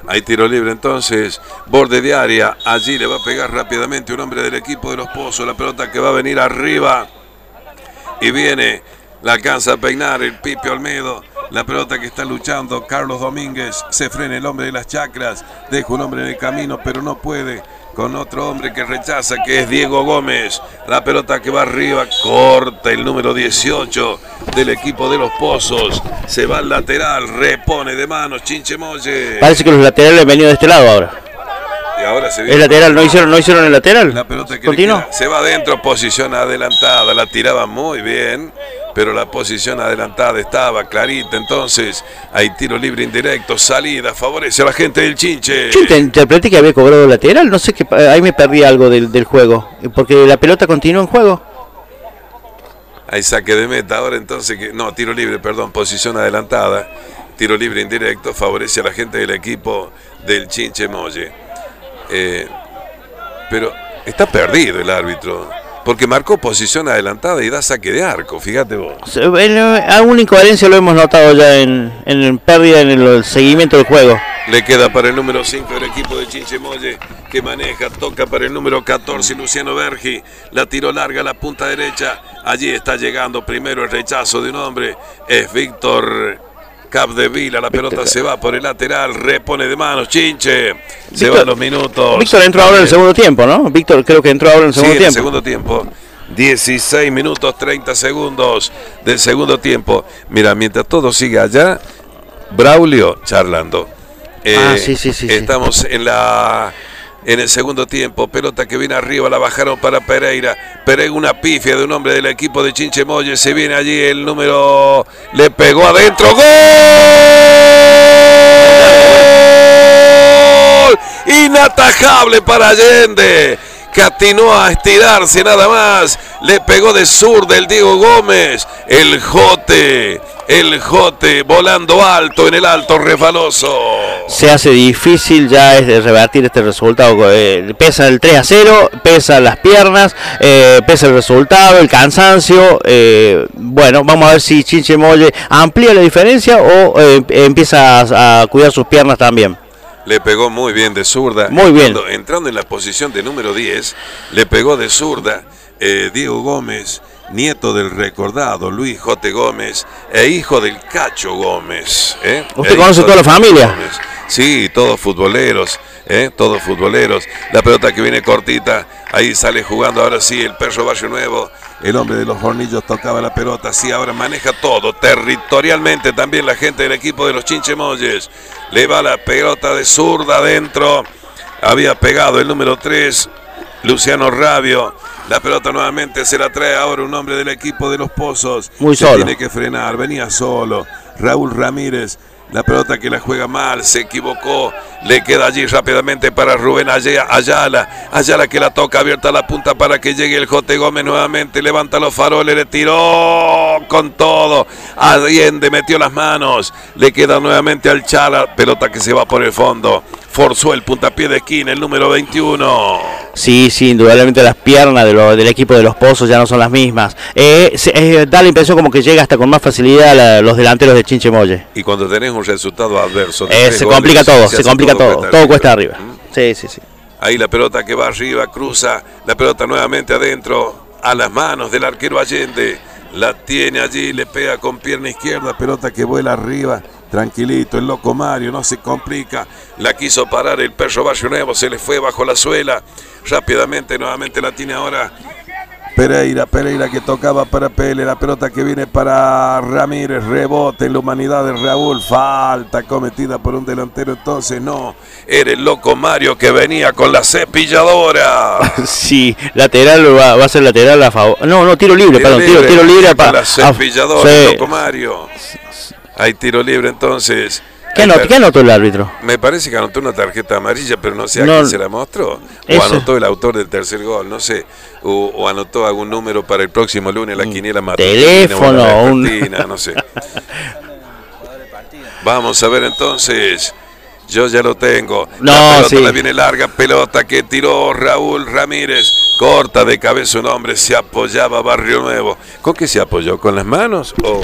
Hay tiro libre entonces, borde de área, allí le va a pegar rápidamente un hombre del equipo de los Pozos, la pelota que va a venir arriba y viene la alcanza a peinar el Pipe Olmedo. La pelota que está luchando Carlos Domínguez. Se frena el hombre de las chacras. Deja un hombre en el camino, pero no puede. Con otro hombre que rechaza, que es Diego Gómez. La pelota que va arriba, corta el número 18 del equipo de los Pozos. Se va al lateral, repone de manos, Chinche Molle. Parece que los laterales han venido de este lado ahora. Y ahora se el lateral, ¿no hicieron, ¿no hicieron el lateral? La pelota que se va adentro, posición adelantada. La tiraba muy bien pero la posición adelantada estaba clarita, entonces hay tiro libre indirecto, salida, favorece a la gente del Chinche. Yo interpreté que había cobrado lateral, no sé qué, ahí me perdí algo del, del juego, porque la pelota continúa en juego. Hay saque de meta ahora entonces, que no, tiro libre, perdón, posición adelantada, tiro libre indirecto, favorece a la gente del equipo del Chinche Molle. Eh, pero está perdido el árbitro porque marcó posición adelantada y da saque de arco, fíjate vos. Alguna incoherencia lo hemos notado ya en, en pérdida en el seguimiento del juego. Le queda para el número 5 del equipo de Chinchemoye que maneja, toca para el número 14 Luciano Bergi, la tiró larga a la punta derecha, allí está llegando primero el rechazo de un hombre, es Víctor Cap de Vila, la pelota se va por el lateral, repone de manos, Chinche, se van los minutos. Víctor entró ahora en el segundo tiempo, ¿no? Víctor creo que entró ahora en el segundo sí, tiempo. En el segundo tiempo. 16 minutos 30 segundos del segundo tiempo. Mira, mientras todo sigue allá, Braulio charlando. ah, sí, sí, sí. Estamos en la en el segundo tiempo. Pelota que viene arriba, la bajaron para Pereira. Pereira una pifia de un hombre del equipo de Chinche Molle. Se viene allí el número. Le pegó adentro. ¡Gol! inatajable para Allende que atinó a estirarse nada más. Le pegó de sur del Diego Gómez. El Jote, el Jote volando alto en el alto refaloso. Se hace difícil ya es revertir este resultado. Eh, pesa el 3 a 0, pesa las piernas, eh, pesa el resultado, el cansancio. Eh, bueno, vamos a ver si Chinche Molle amplía la diferencia o empieza a cuidar sus piernas también. Le pegó muy bien de zurda. Muy bien. Entrando, en la posición de número 10, le pegó de zurda eh, Diego Gómez, nieto del recordado Luis Jote Gómez e hijo del Cacho Gómez. ¿eh? ¿Usted e conoce toda la familia? Sí, todos futboleros, ¿eh? todos futboleros. La pelota que viene cortita, ahí sale jugando ahora sí el perro Barrio Nuevo el hombre de los hornillos tocaba la pelota, sí, ahora maneja todo. Territorialmente también la gente del equipo de los Chinchemolles. Le va la pelota de zurda adentro. Había pegado el número 3, Luciano Rabio. La pelota nuevamente se la trae ahora un hombre del equipo de los Pozos. Muy solo. Tiene que frenar, venía solo. Raúl Ramírez la pelota que la juega mal, se equivocó. Le queda allí rápidamente para Rubén Ayala. Ayala que la toca abierta la punta para que llegue el Jote Gómez nuevamente. Levanta los faroles, le tiró con todo. Allende metió las manos. Le queda nuevamente al Chala. Pelota que se va por el fondo forzó el puntapié de esquina, el número 21. Sí, sí, indudablemente las piernas del equipo de los Pozos ya no son las mismas. Eh, eh, da la impresión como que llega hasta con más facilidad los delanteros de Chinche Molle. Y cuando tenés un resultado adverso. Eh, se complica todo, se, complica todo, todo, cuesta arriba. ¿Mm? Sí, sí, sí. Ahí la pelota que va arriba, cruza, la pelota nuevamente adentro, a las manos del arquero Allende. La tiene allí, le pega con pierna izquierda, pelota que vuela arriba Tranquilito, el loco Mario, no se complica. La quiso parar el perro Barrio Nuevo, se le fue bajo la suela. Rápidamente, nuevamente la tiene ahora Pereira, Pereira que tocaba para Pele, la pelota que viene para Ramírez, rebote en la humanidad de Raúl, falta cometida por un delantero, entonces no, era el loco Mario que venía con la cepilladora. Sí, lateral va, a ser lateral a favor. No, no, tiro libre, perdón, tiro, tiro libre para la cepilladora, el loco Mario. Hay tiro libre entonces. ¿Qué, anotó, el árbitro? Me parece que anotó una tarjeta amarilla, pero no sé a quién se la mostró. O anotó el autor del tercer gol, no sé. O, anotó algún número para el próximo lunes, la quiniela matutina. Teléfono, un... no sé. Vamos a ver entonces. Yo ya lo tengo. No, la pelota la viene larga, pelota que tiró Raúl Ramírez. Corta de cabeza un hombre, se apoyaba Barrio Nuevo. ¿Con qué se apoyó? ¿Con las manos o...?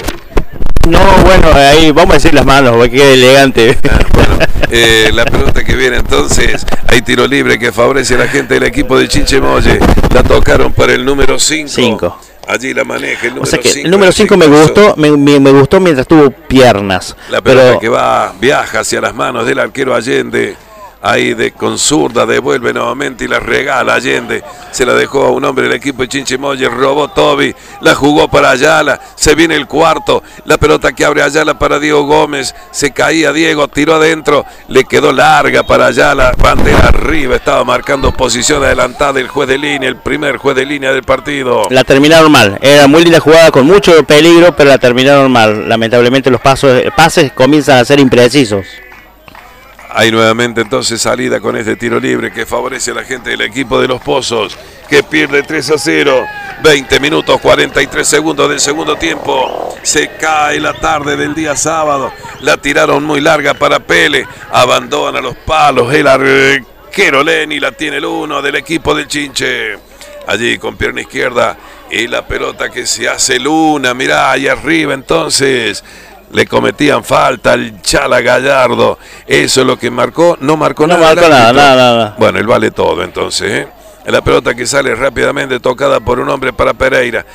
No, bueno, ahí vamos a decir las manos, porque qué elegante. Ah, bueno, eh, la pelota que viene entonces, hay tiro libre que favorece a la gente del equipo de Chinchemoye. La tocaron para el número 5. Allí la maneja el número 5. O sea que el número 5 me gustó, me, me, gustó mientras tuvo piernas. La pelota que va, viaja hacia las manos del arquero Allende ahí de con zurda, devuelve nuevamente y la regala Allende. Se la dejó a un hombre del equipo de Chinchimoye, robó Toby, la jugó para Ayala, se viene el cuarto, la pelota que abre Ayala para Diego Gómez, se caía Diego, tiró adentro, le quedó larga para Ayala, bandera arriba, estaba marcando posición adelantada el juez de línea, el primer juez de línea del partido. La terminaron mal, era muy linda jugada con mucho peligro, pero la terminaron mal. Lamentablemente los pasos, pases comienzan a ser imprecisos. Hay nuevamente entonces salida con este tiro libre que favorece a la gente del equipo de los Pozos, que pierde 3 a 0. 20 minutos 43 segundos del segundo tiempo. Se cae la tarde del día sábado. La tiraron muy larga para Pele. Abandona los palos. El arquero Lenny la tiene el uno del equipo del Chinche. Allí con pierna izquierda. Y la pelota que se hace luna. Mirá, ahí arriba entonces le cometían falta al Chala Gallardo. Eso es lo que marcó. No marcó nada. No marcó nada, nada, nada. Bueno, él vale todo entonces. ¿eh? La pelota que sale rápidamente tocada por un hombre para Pereira.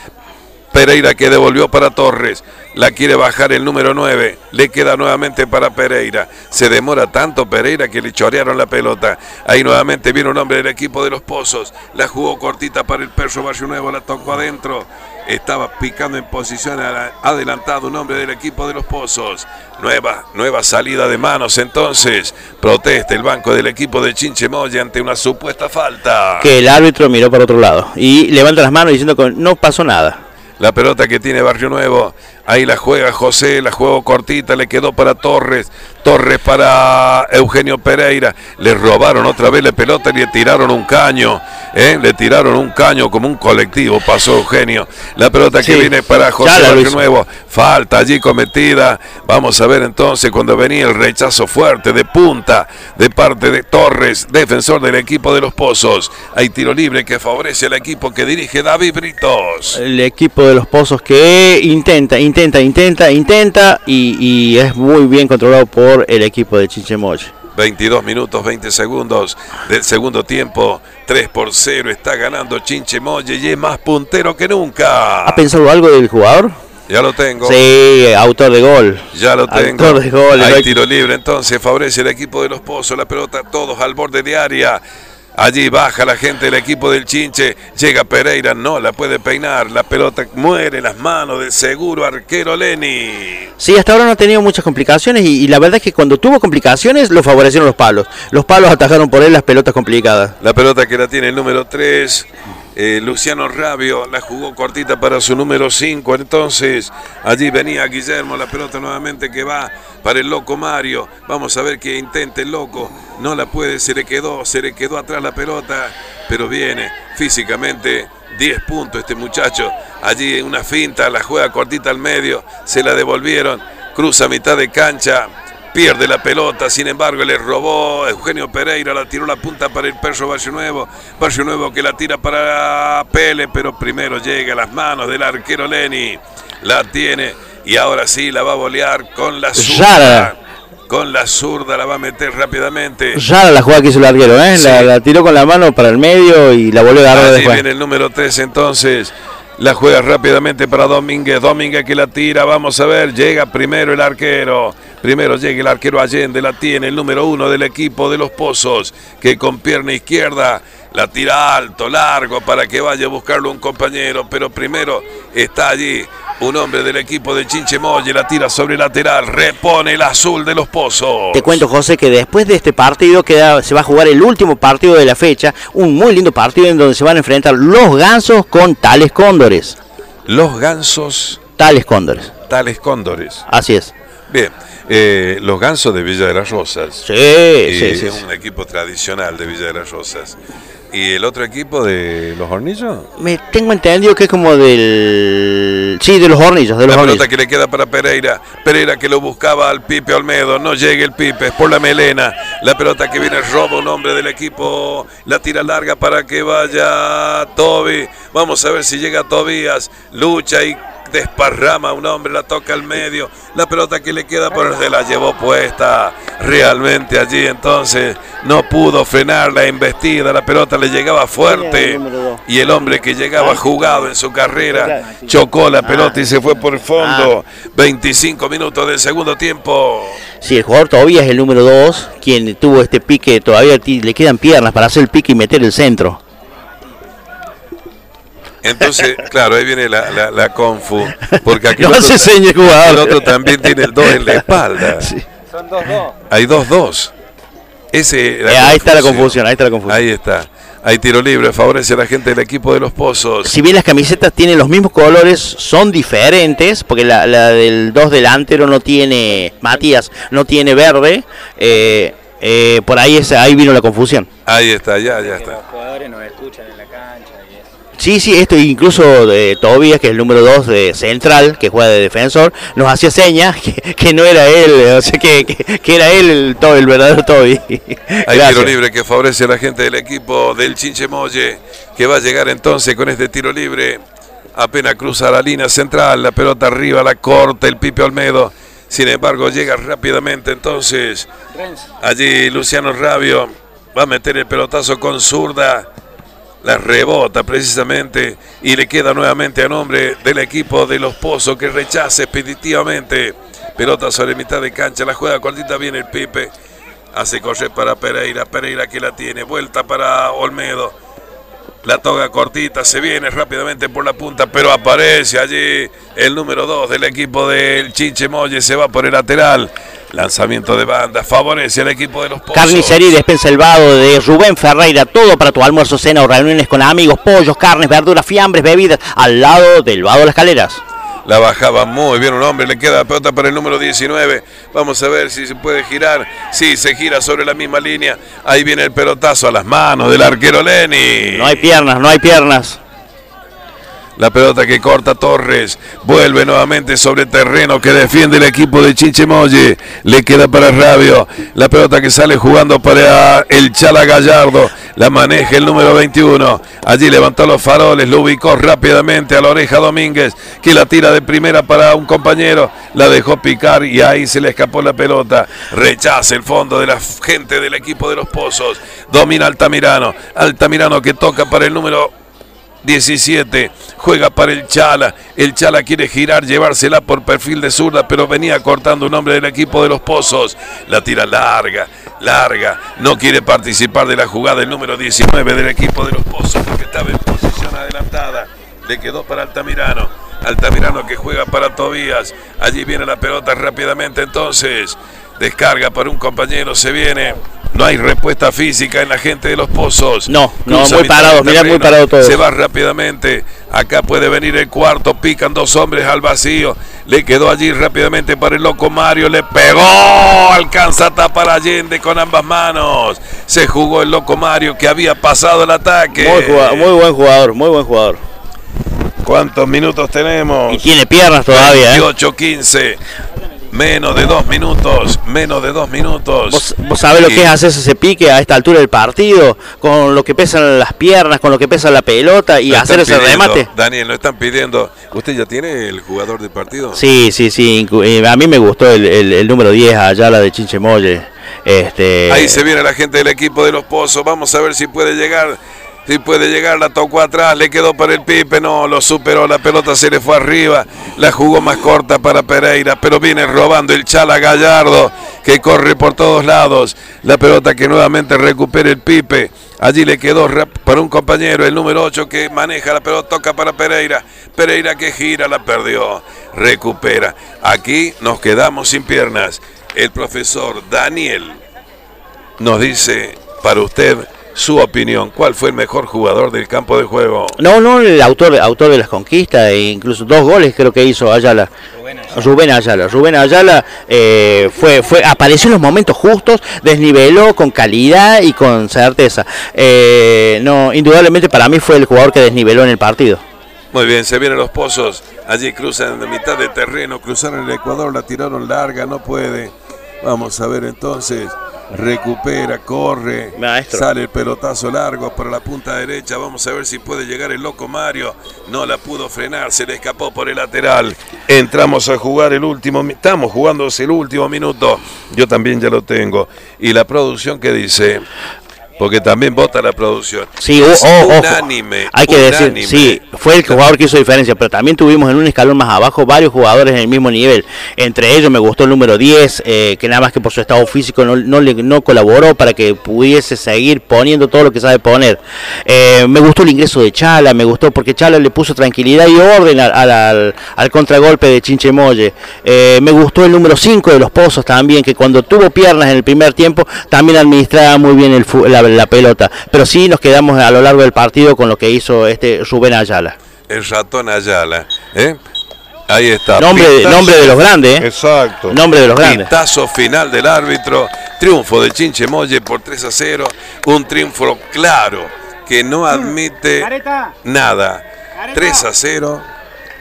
Pereira que devolvió para Torres. La quiere bajar el número 9. Le queda nuevamente para Pereira. Se demora tanto Pereira que le chorearon la pelota. Ahí nuevamente viene un hombre del equipo de los Pozos. La jugó cortita para el perro Barrio Nuevo. La tocó adentro. Estaba picando en posición adelantado un hombre del equipo de los Pozos. Nueva, nueva salida de manos entonces. Protesta el banco del equipo de Chinchemoya ante una supuesta falta. Que el árbitro miró para otro lado y levanta las manos diciendo que no pasó nada. La pelota que tiene Barrio Nuevo. Ahí la juega José, la juego cortita, le quedó para Torres. Torres para Eugenio Pereira. Le robaron otra vez la pelota y le tiraron un caño. ¿eh? Le tiraron un caño como un colectivo. Pasó Eugenio. La pelota que viene para José de Nuevo. Falta allí cometida. Vamos a ver entonces cuando venía el rechazo fuerte de punta de parte de Torres, defensor del equipo de los Pozos. Hay tiro libre que favorece al equipo que dirige David Britos. El equipo de los Pozos que intenta, intenta, intenta, intenta y, y es muy bien controlado por el equipo de Chinchemoche. 22 minutos 20 segundos del segundo tiempo. 3 por 0 está ganando Chinchemoye y es más puntero que nunca. ¿Ha pensado algo del jugador? Ya lo tengo. Sí, autor de gol. Ya lo tengo. Autor de gol. Hay tiro libre entonces, favorece el equipo de los Pozos. La pelota todos al borde de área. Allí baja la gente del equipo del Chinche. Llega Pereira, no la puede peinar. La pelota muere en las manos del seguro arquero Lenny. Sí, hasta ahora no ha tenido muchas complicaciones y, la verdad es que cuando tuvo complicaciones lo favorecieron los palos. Los palos atajaron por él las pelotas complicadas. La pelota que la tiene el número 3. Eh, Luciano Rabio la jugó cortita para su número 5. Entonces, allí venía Guillermo, la pelota nuevamente que va para el loco Mario. Vamos a ver qué intenta el loco. No la puede, se le quedó, se le quedó atrás la pelota, pero viene físicamente. 10 puntos este muchacho. Allí una finta, la juega cortita al medio, se la devolvieron. Cruza mitad de cancha, pierde la pelota, sin embargo le robó Eugenio Pereira, la tiró la punta para el perro Valle Nuevo, Valle Nuevo que la tira para Pele, pero primero llega a las manos del arquero Lenny, la tiene y ahora sí la va a bolear con la zurda. Con la zurda la va a meter rápidamente. Ya la jugada que hizo el arquero, ¿eh? La, tiró con la mano para el medio y la volvió a agarrar Así viene el número 3 entonces. La juega rápidamente para Domínguez. Domínguez que la tira. Vamos a ver. Llega primero el arquero. Primero llega el arquero Allende. La tiene el número uno del equipo de los Pozos. Que con pierna izquierda la tira alto, largo para que vaya a buscarlo un compañero. Pero primero está allí un hombre del equipo de Chinchemoye. La tira sobre lateral. Repone el azul de los Pozos. Te cuento, José, que después de este partido queda, se va a jugar el último partido de la fecha. Un muy lindo partido en donde se van a enfrentar los gansos con tales cóndores. Los gansos. Tales cóndores. Tales cóndores. Así es. Bien. Eh, los gansos de Villa de las Rosas. Sí, sí, sí. Es un equipo tradicional de Villa de las Rosas. ¿Y el otro equipo de los hornillos? Me tengo entendido que es como del. Sí, de los hornillos. De los la pelota que le queda para Pereira. Pereira que lo buscaba al Pipe Olmedo. No llega el Pipe, es por la melena. La pelota que viene roba un hombre del equipo. La tira larga para que vaya Toby. Vamos a ver si llega Tobías. Lucha y desparrama un hombre, la toca al medio, la pelota que le queda por se la llevó puesta. Realmente allí, entonces no pudo frenar la embestida, la pelota le llegaba fuerte. Y el hombre que llegaba jugado en su carrera chocó la pelota y se fue por el fondo. 25 minutos del segundo tiempo. Sí, el jugador todavía es el número 2, quien tuvo este pique, todavía le quedan piernas para hacer el pique y meter el centro. Entonces, claro, ahí viene la, la, confu. Porque aquí no el, otro, se el otro también tiene el 2 en la espalda. Son 2-2. Hay 2-2. Ese, eh, ahí está la confusión, ahí está la confusión. Ahí está. Hay tiro libre, favorece a la gente del equipo de los pozos. Si bien las camisetas tienen los mismos colores, son diferentes, porque la, la del 2 delantero no tiene, Matías, no tiene verde. Eh, eh, por ahí, es, ahí vino la confusión. Ahí está, ya, ya está. Los jugadores nos escuchan en la. Sí, sí, esto incluso de Tobias, que es el número 2 de central, que juega de defensor, nos hacía señas que, no era él, o sea, que, que, era él el, todo, el verdadero Toby. Hay tiro libre que favorece a la gente del equipo del Chinche Molle, que va a llegar entonces con este tiro libre. Apenas cruza la línea central, la pelota arriba, la corta el Pipe Olmedo. Sin embargo, llega rápidamente entonces. Allí Luciano Rabio va a meter el pelotazo con zurda la rebota precisamente y le queda nuevamente a nombre del equipo de los Pozos que rechaza expeditivamente. Pelota sobre mitad de cancha, la juega cortita bien el Pipe. Hace correr para Pereira, Pereira que la tiene, vuelta para Olmedo. La toga cortita, se viene rápidamente por la punta, pero aparece allí el número 2 del equipo del Chinche Molle, se va por el lateral. Lanzamiento de banda, favorece al equipo de los pozos. Carnicería y despensa el vado de Rubén Ferreira, todo para tu almuerzo, cena o reuniones con amigos, pollos, carnes, verduras, fiambres, bebidas, al lado del vado de las escaleras. La bajaba muy bien un hombre. Le queda la pelota para el número 19. Vamos a ver si se puede girar. Sí, se gira sobre la misma línea. Ahí viene el pelotazo a las manos del arquero Lenny. No hay piernas, no hay piernas. La pelota que corta Torres. Vuelve nuevamente sobre terreno que defiende el equipo de Chinchemoye. Le queda para Rabio. La pelota que sale jugando para el Chala Gallardo. La maneja el número 21. Allí levantó los faroles. Lo ubicó rápidamente a la oreja Domínguez. Que la tira de primera para un compañero. La dejó picar y ahí se le escapó la pelota. Rechaza el fondo de la gente del equipo de los Pozos. Domina Altamirano. Altamirano que toca para el número 17. Juega para el Chala. El Chala quiere girar, llevársela por perfil de zurda, pero venía cortando un hombre del equipo de los Pozos. La tira larga, larga. No quiere participar de la jugada el número 19 del equipo de los Pozos porque estaba en posición adelantada. Le quedó para Altamirano. Altamirano que juega para Tobías. Allí viene la pelota rápidamente entonces. Descarga para un compañero, se viene. No hay respuesta física en la gente de los pozos. No, no, muy parado, mira, muy parado todo. Se va rápidamente. Acá puede venir el cuarto. Pican dos hombres al vacío. Le quedó allí rápidamente para el loco Mario. Le pegó. Alcanza a tapar Allende con ambas manos. Se jugó el loco Mario que había pasado el ataque. Muy, muy buen jugador, muy buen jugador. ¿Cuántos minutos tenemos? Y tiene piernas todavía. 28, ¿eh? 15. Menos de dos minutos, menos de dos minutos. ¿Vos, sabés lo que es hacer ese pique a esta altura del partido? Con lo que pesan las piernas, con lo que pesa la pelota y hacer ese remate. Daniel, lo están pidiendo. ¿Usted ya tiene el jugador del partido? Sí, sí, sí. Eh, a mí me gustó el, número 10, allá la de Chinchemoye. Este... Ahí se viene la gente del equipo de los Pozos. Vamos a ver si puede llegar si puede llegar, la tocó atrás, le quedó para el Pipe, no, lo superó, la pelota se le fue arriba, la jugó más corta para Pereira, pero viene robando el Chala Gallardo, que corre por todos lados, la pelota que nuevamente recupera el Pipe, allí le quedó para un compañero, el número 8 que maneja la pelota, toca para Pereira, Pereira que gira, la perdió, recupera, aquí nos quedamos sin piernas, el profesor Daniel nos dice para usted, su opinión. ¿Cuál fue el mejor jugador del campo de juego? No, no, el autor, autor de las conquistas, e incluso dos goles creo que hizo Ayala. Rubén Ayala. Rubén Ayala, eh, fue, fue, apareció en los momentos justos, desniveló con calidad y con certeza. Eh, no, indudablemente para mí fue el jugador que desniveló en el partido. Muy bien, se vienen los pozos. Allí cruzan de mitad de terreno, cruzaron el Ecuador, la tiraron larga, no puede. Vamos a ver entonces recupera, corre, sale el pelotazo largo para la punta derecha, vamos a ver si puede llegar el loco Mario, no la pudo frenar, se le escapó por el lateral, entramos a jugar el último, estamos jugando el último minuto, yo también ya lo tengo, y la producción que dice, porque también vota la producción. Sí, unánime. Hay que decir, sí, fue el jugador que hizo diferencia, pero también tuvimos en un escalón más abajo varios jugadores en el mismo nivel. Entre ellos me gustó el número 10, eh, que nada más que por su estado físico no, no, colaboró para que pudiese seguir poniendo todo lo que sabe poner. Eh, me gustó el ingreso de Chala, me gustó porque Chala le puso tranquilidad y orden al, al, contragolpe de Chinchemoye. Eh, me gustó el número 5 de los Pozos también, que cuando tuvo piernas en el primer tiempo también administraba muy bien el, la, la pelota. Pero sí nos quedamos a lo largo del partido con lo que hizo este Rubén Ayala. El ratón Ayala. ¿eh? Ahí está. Nombre, nombre de los grandes. ¿eh? Exacto. Nombre de los grandes. Pitazo final del árbitro. Triunfo de Chinchemoye por 3 a 0. Un triunfo claro que no admite nada. 3 a 0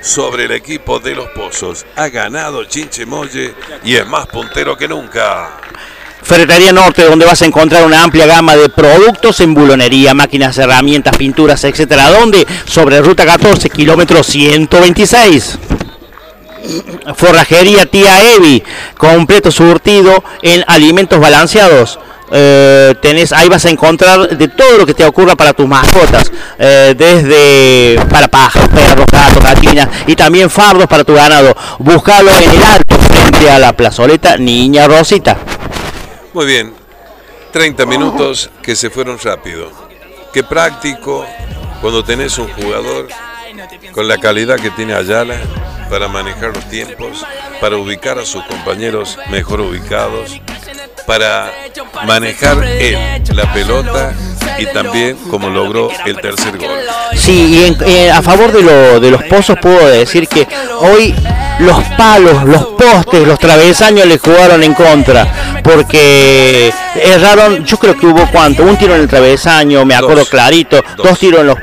sobre el equipo de los Pozos. Ha ganado Chinchemoye y es más puntero que nunca. Ferretería Norte, donde vas a encontrar una amplia gama de productos en bulonería, máquinas, herramientas, pinturas, etcétera. ¿Dónde? Sobre Ruta 14, kilómetro 126. Forrajería Tía Evi, completo surtido en alimentos balanceados. Eh, ahí vas a encontrar de todo lo que te ocurra para tus mascotas, eh, desde para pájaros, perros, gatos, gatinas y también fardos para tu ganado. Búscalo en el alto frente a la plazoleta Niña Rosita. Muy bien, 30 minutos que se fueron rápido. Qué práctico cuando tenés un jugador con la calidad que tiene Ayala para manejar los tiempos, para ubicar a sus compañeros mejor ubicados, para manejar él la pelota y también como logró el tercer gol. Sí, y eh, a favor de, de los pozos puedo decir que hoy los palos, los postes, los travesaños le jugaron en contra, porque erraron, yo creo que hubo cuánto, un tiro en el travesaño, me acuerdo clarito, dos. tiros en los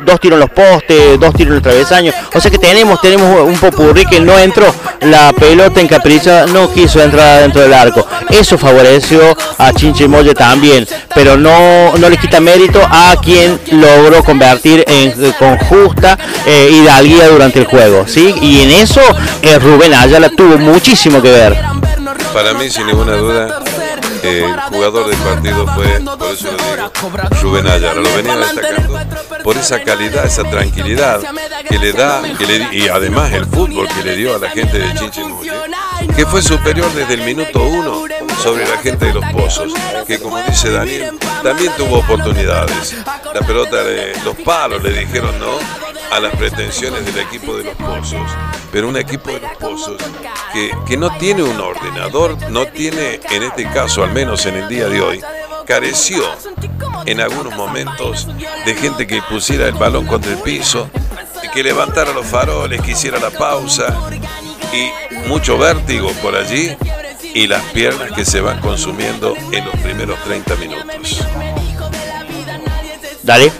dos tiros en los postes, dos tiros en el travesaño, o sea que tenemos tenemos un popurrí que no entró, la pelota en Capricha no quiso entrar dentro del arco. Eso favoreció a Chinche Molle también, pero no no le quita mérito a quien logró convertir en, con justa eh, hidalguía durante el juego, ¿sí? Y en eso eh, Rubén Ayala tuvo muchísimo que ver. Para mí, sin ninguna duda, el jugador del partido fue, por eso lo digo, Rubén Ayala. Lo venía destacando por esa calidad, esa tranquilidad que le da, y además el fútbol que le dio a la gente de Chinchimuye, que fue superior desde el minuto uno sobre la gente de los pozos, que como dice Daniel, también tuvo oportunidades. La pelota de los palos le dijeron no a las pretensiones del equipo de los pozos, pero un equipo de los pozos que, que no tiene un ordenador, no tiene, en este caso, al menos en el día de hoy, careció en algunos momentos de gente que pusiera el balón contra el piso, que levantara los faroles, que hiciera la pausa y mucho vértigo por allí y las piernas que se van consumiendo en los primeros 30 minutos. Dale.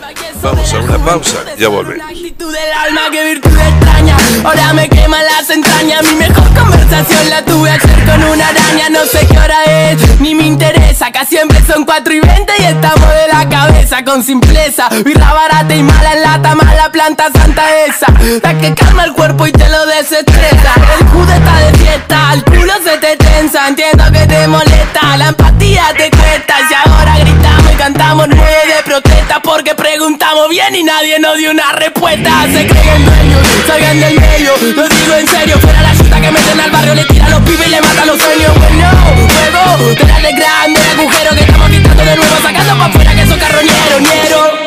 Vamos a una pausa, ya volvemos. del alma, que virtud extraña. Ahora me quema las entrañas. Mi mejor conversación la tuve ayer con una araña. No sé qué hora es, ni me interesa. Acá siempre son 4 y 20 y estamos de la cabeza con simpleza. Birra barata y mala en lata, mala planta santa esa. La que calma el cuerpo y te lo desestresa. El judo está de fiesta, el culo se te tensa. Entiendo que te molesta, la empatía te cuesta. Y ahora gritamos y cantamos nueve de protesta porque preguntamos bien y nadie nos dio una respuesta. Se creen dueños, salgan del medio, lo digo en serio. Fuera la chuta que meten al barrio, le tira los pibes y le matan los sueños. Bueno, juego, te de grande agujero que estamos quitando de nuevo, sacando pa' afuera que son carroñeros, ñero.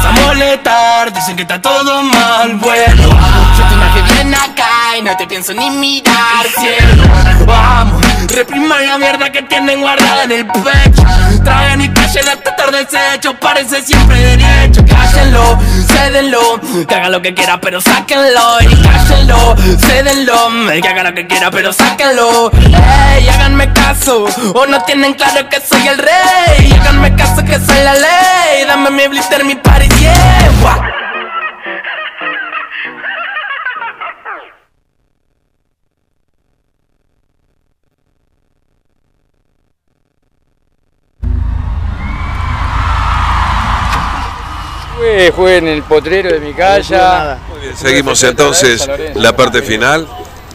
Vengas a molestar, dicen que está todo mal, bueno Yo te imaginé bien acá y no te pienso ni mirar. Cielo Vamos, repriman la mierda que tienen guardada en el pecho. Traen y callen hasta tarde desecho, parece siempre derecho. Cállenlo, cédenlo, que haga lo que quiera pero sáquenlo Y cállenlo, cédenlo, que haga lo que quiera pero sáquenlo. Ey, háganme caso, o no tienen claro que soy el rey. Háganme caso que soy la ley, dame mi blister, mi party, yeah Jugué, jugué en el potrero de mi casa. Muy bien, seguimos entonces la parte final.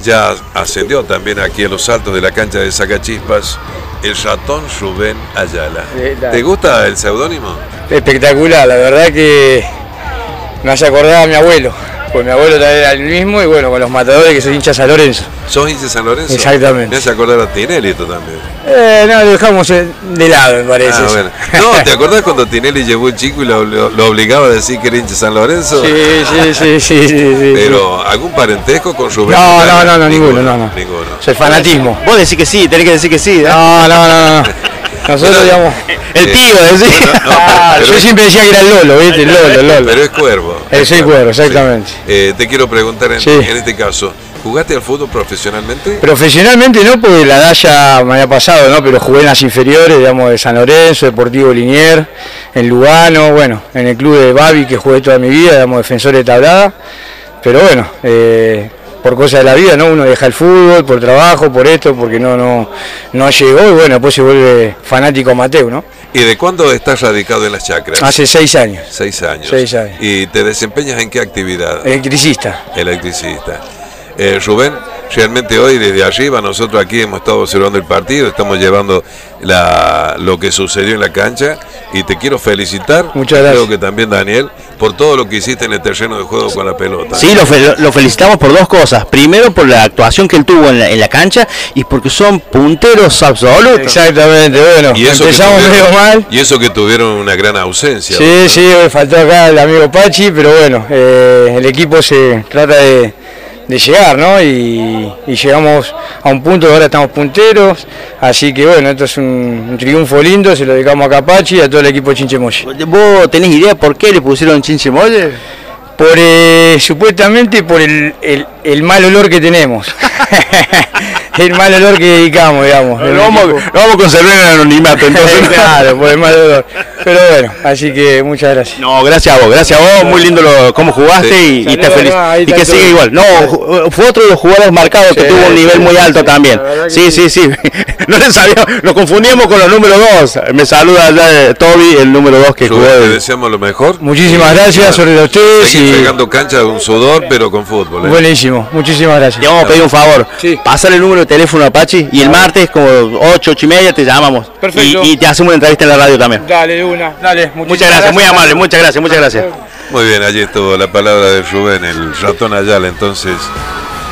Ya ascendió también aquí a los altos de la cancha de Sacachispas el ratón Rubén Ayala. ¿Te gusta el seudónimo? Espectacular, la verdad que me hace acordar a mi abuelo. Pues mi abuelo también era el mismo y bueno, con los matadores que soy hincha San Lorenzo. ¿Sos hincha de San Lorenzo? Exactamente. Me hace acordar a Tinelli tú también. Eh, no, lo dejamos eh, de lado, me parece. Ah, bueno. No, ¿te acordás cuando Tinelli llevó un chico y lo, lo- lo obligaba a decir que era hincha San Lorenzo? Sí, sí, sí, sí, sí, sí. Pero, ¿algún parentesco con Rubén? No, no, no, no, ninguno, no, no. Ninguno. Soy fanatismo. Vos decís que sí, tenés que decir que sí. ¿eh? No, no, no, no. Nosotros, digamos. El Eh, tío, decís. bueno, no, Ah, yo siempre decía que era el Lolo, ¿viste? El Lolo, el Lolo. Pero es cuervo. Eh, soy cuervo, exactamente. Sí. Eh, te quiero preguntar en, Sí. en este caso, ¿jugaste al fútbol profesionalmente? Profesionalmente no, porque la edad ya me había pasado, ¿no? Pero jugué en las inferiores, digamos, de San Lorenzo, Deportivo Linier, en Lugano, bueno, en el club de Babi que jugué toda mi vida, digamos, defensor de tablada. Pero bueno, eh, por cosas de la vida, ¿no? Uno deja el fútbol, por trabajo, por esto, porque no, no, no llegó y bueno, después se vuelve fanático amateur, ¿no? ¿Y de cuándo estás radicado en las chacras? Hace seis años, Seis años. Seis años. ¿Y te desempeñas en qué actividad? electricista. Electricista. Eh, Rubén, realmente hoy desde arriba nosotros aquí hemos estado observando el partido, estamos llevando la, lo que sucedió en la cancha y te quiero felicitar, Muchas creo que también Daniel, por todo lo que hiciste en el terreno de juego con la pelota. Sí, lo, fel- lo felicitamos por dos cosas. Primero, por la actuación que él tuvo en la, en la cancha y porque son punteros absolutos. Exactamente, bueno, y eso, que empezamos tuvieron, medio mal. y eso que tuvieron una gran ausencia. Sí, sí, me faltó acá el amigo Pachi, pero bueno, eh, el equipo se trata de, de llegar, ¿no? Y, y llegamos a un punto ahora estamos punteros, así que bueno, esto es un, un triunfo lindo, se lo dedicamos a Capachi y a todo el equipo de Chinchemoye. ¿Vos tenés idea por qué le pusieron chinchemolle? Por, eh, supuestamente por el, el- el mal olor que tenemos. el mal olor que dedicamos, digamos. Lo vamos, vamos a conservar en el anonimato, entonces. claro, por el mal olor. Pero bueno, así que muchas gracias. No, gracias a vos, gracias a vos, muy lindo lo, cómo jugaste y, y te feliz. no, Y que todo. siga igual. No, fue otro de los jugadores marcados que tuvo un nivel sí, muy alto sí. también. Sí, sí, sí. No le sabía, nos confundíamos con los número dos. Me saluda allá de Toby, el número dos que jugó. Te de- deseamos lo mejor. Muchísimas Y, gracias, sobre ustedes seguir y- pegando cancha un sudor, pero con fútbol. ¿eh? Buenísimo, muchísimas gracias. Te vamos a pedir un favor. Sí. Pasar el número de teléfono a Apache y el martes, como 8, 8 y media, te llamamos. Perfecto. Y, y te hacemos una entrevista en la radio también. Dale, de una, dale. Muchas gracias, muy amable, muchas gracias, muchas gracias. Muy bien, allí estuvo la palabra de Rubén, el ratón Ayala. Entonces,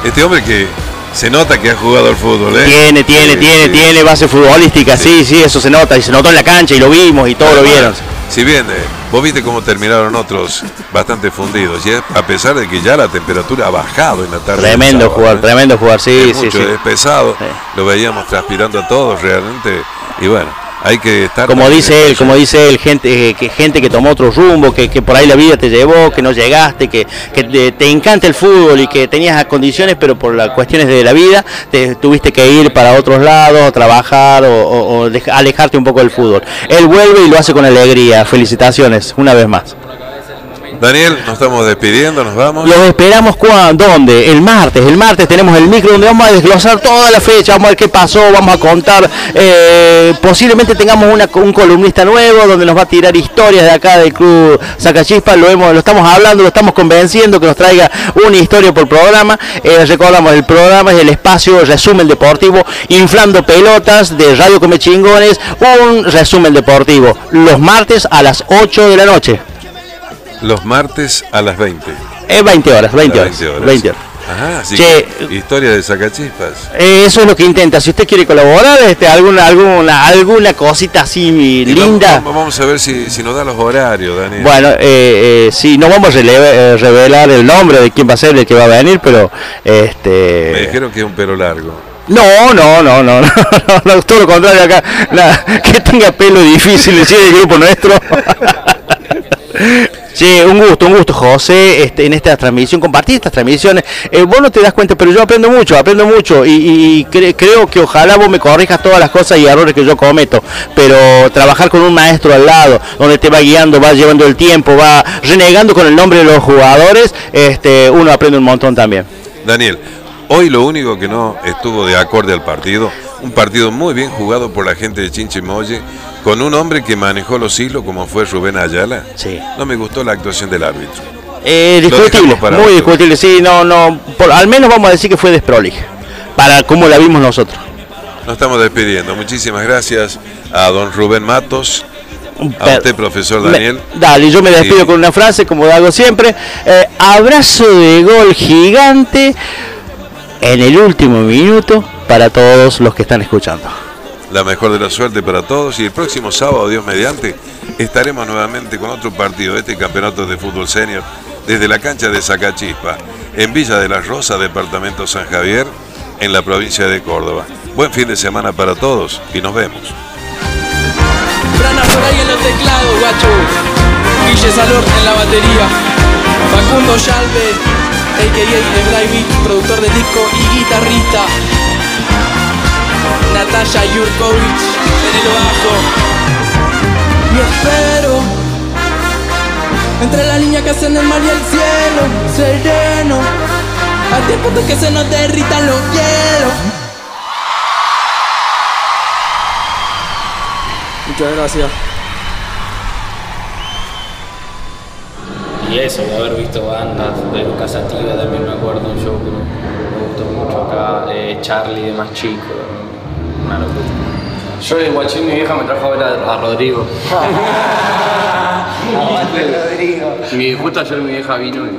este hombre que se nota que ha jugado al fútbol, ¿eh? Tiene, tiene, Sí, tiene, sí. tiene base futbolística, sí, sí, eso se nota, y se notó en la cancha y lo vimos y todos lo vieron. Si bien eh, vos viste cómo terminaron otros bastante fundidos, y es a pesar de que ya la temperatura ha bajado en la tarde. Tremendo sábado, jugar, ¿eh? tremendo jugar, sí, es sí, mucho, sí. es pesado, Sí. lo veíamos transpirando a todos realmente, y bueno, hay que estar. Como dice él, como dice él, gente eh, que gente que tomó otro rumbo, que, que por ahí la vida te llevó, que no llegaste, que, que te, te encanta el fútbol y que tenías condiciones, pero por las cuestiones de la vida te tuviste que ir para otros lados, o trabajar o, o- alejarte un poco del fútbol. Él vuelve y lo hace con alegría. Felicitaciones, una vez más. Daniel, nos estamos despidiendo, nos vamos. Los esperamos cuando, ¿dónde? El martes. El martes tenemos el micro donde vamos a desglosar toda la fecha, vamos a ver qué pasó, vamos a contar. eh, posiblemente tengamos una, un columnista nuevo donde nos va a tirar historias de acá del club Sacachispa. Lo, hemos, lo estamos hablando, lo estamos convenciendo que nos traiga una historia por programa. Eh, recordamos, el programa es el espacio resumen deportivo, inflando pelotas de Radio Come Chingones, un resumen deportivo. Los martes a las 8 de la noche. Los martes a las 20. Es 20 horas, 20 A horas. 20 horas. Ajá, así Che, que, historia de sacachispas. Eh, Eso es lo que intenta. Si usted quiere colaborar, este, alguna, alguna, alguna cosita así Y linda. Vamos, vamos a ver si, si nos da los horarios, Daniel. Bueno, eh, eh, sí, no vamos a eh, revelar el nombre de quién va a ser el que va a venir, pero Me este. dijeron que es un pelo largo. No, no, no, no, no, no, no, todo lo contrario acá. que tenga pelo difícil, decir el grupo nuestro. Sí, un gusto, un gusto, José, este, en esta transmisión, compartir estas transmisiones. Eh, vos no te das cuenta, pero yo aprendo mucho, aprendo mucho y, y cre- creo que ojalá vos me corrijas todas las cosas y errores que yo cometo, pero trabajar con un maestro al lado, donde te va guiando, va llevando el tiempo, va renegando con el nombre de los jugadores, este, uno aprende un montón también. Daniel, hoy lo único que no estuvo de acorde al partido, un partido muy bien jugado por la gente de Chinchimoye, con un hombre que manejó los hilos como fue Rubén Ayala. Sí. No me gustó la actuación del árbitro. Eh, discutible, muy otro. discutible, sí, no, no, por, al menos vamos a decir que fue desprolija, para como la vimos nosotros. Nos estamos despidiendo. Muchísimas gracias a don Rubén Matos, a usted, profesor Me- Daniel. dale, yo me despido Sí. con una frase, como hago siempre. Eh, abrazo de gol gigante en el último minuto para todos los que están escuchando. La mejor de la suerte para todos y el próximo sábado, Dios mediante, estaremos nuevamente con otro partido de este campeonato de fútbol senior desde la cancha de Zacachispa, en Villa de las Rosas, departamento San Javier, en la provincia de Córdoba. Buen fin de semana para todos y nos vemos. Por ahí en los teclados, guacho. Guille Salor en la batería. Facundo Dry Beat, productor de disco y guitarrista. Natalia Jurkovic en el bajo. Y espero entre la línea que hacen el mar y el cielo, sereno. A tiempo de que se nos derritan los hielos. Muchas gracias. Y eso, de haber visto bandas de Lucas Sativa también me acuerdo un show que me, gustó mucho acá, de Charlie de más chico, una locura. Yo de Guachín mi vieja me trajo a ver a, a Rodrigo. Mi, justo ayer mi vieja vino y...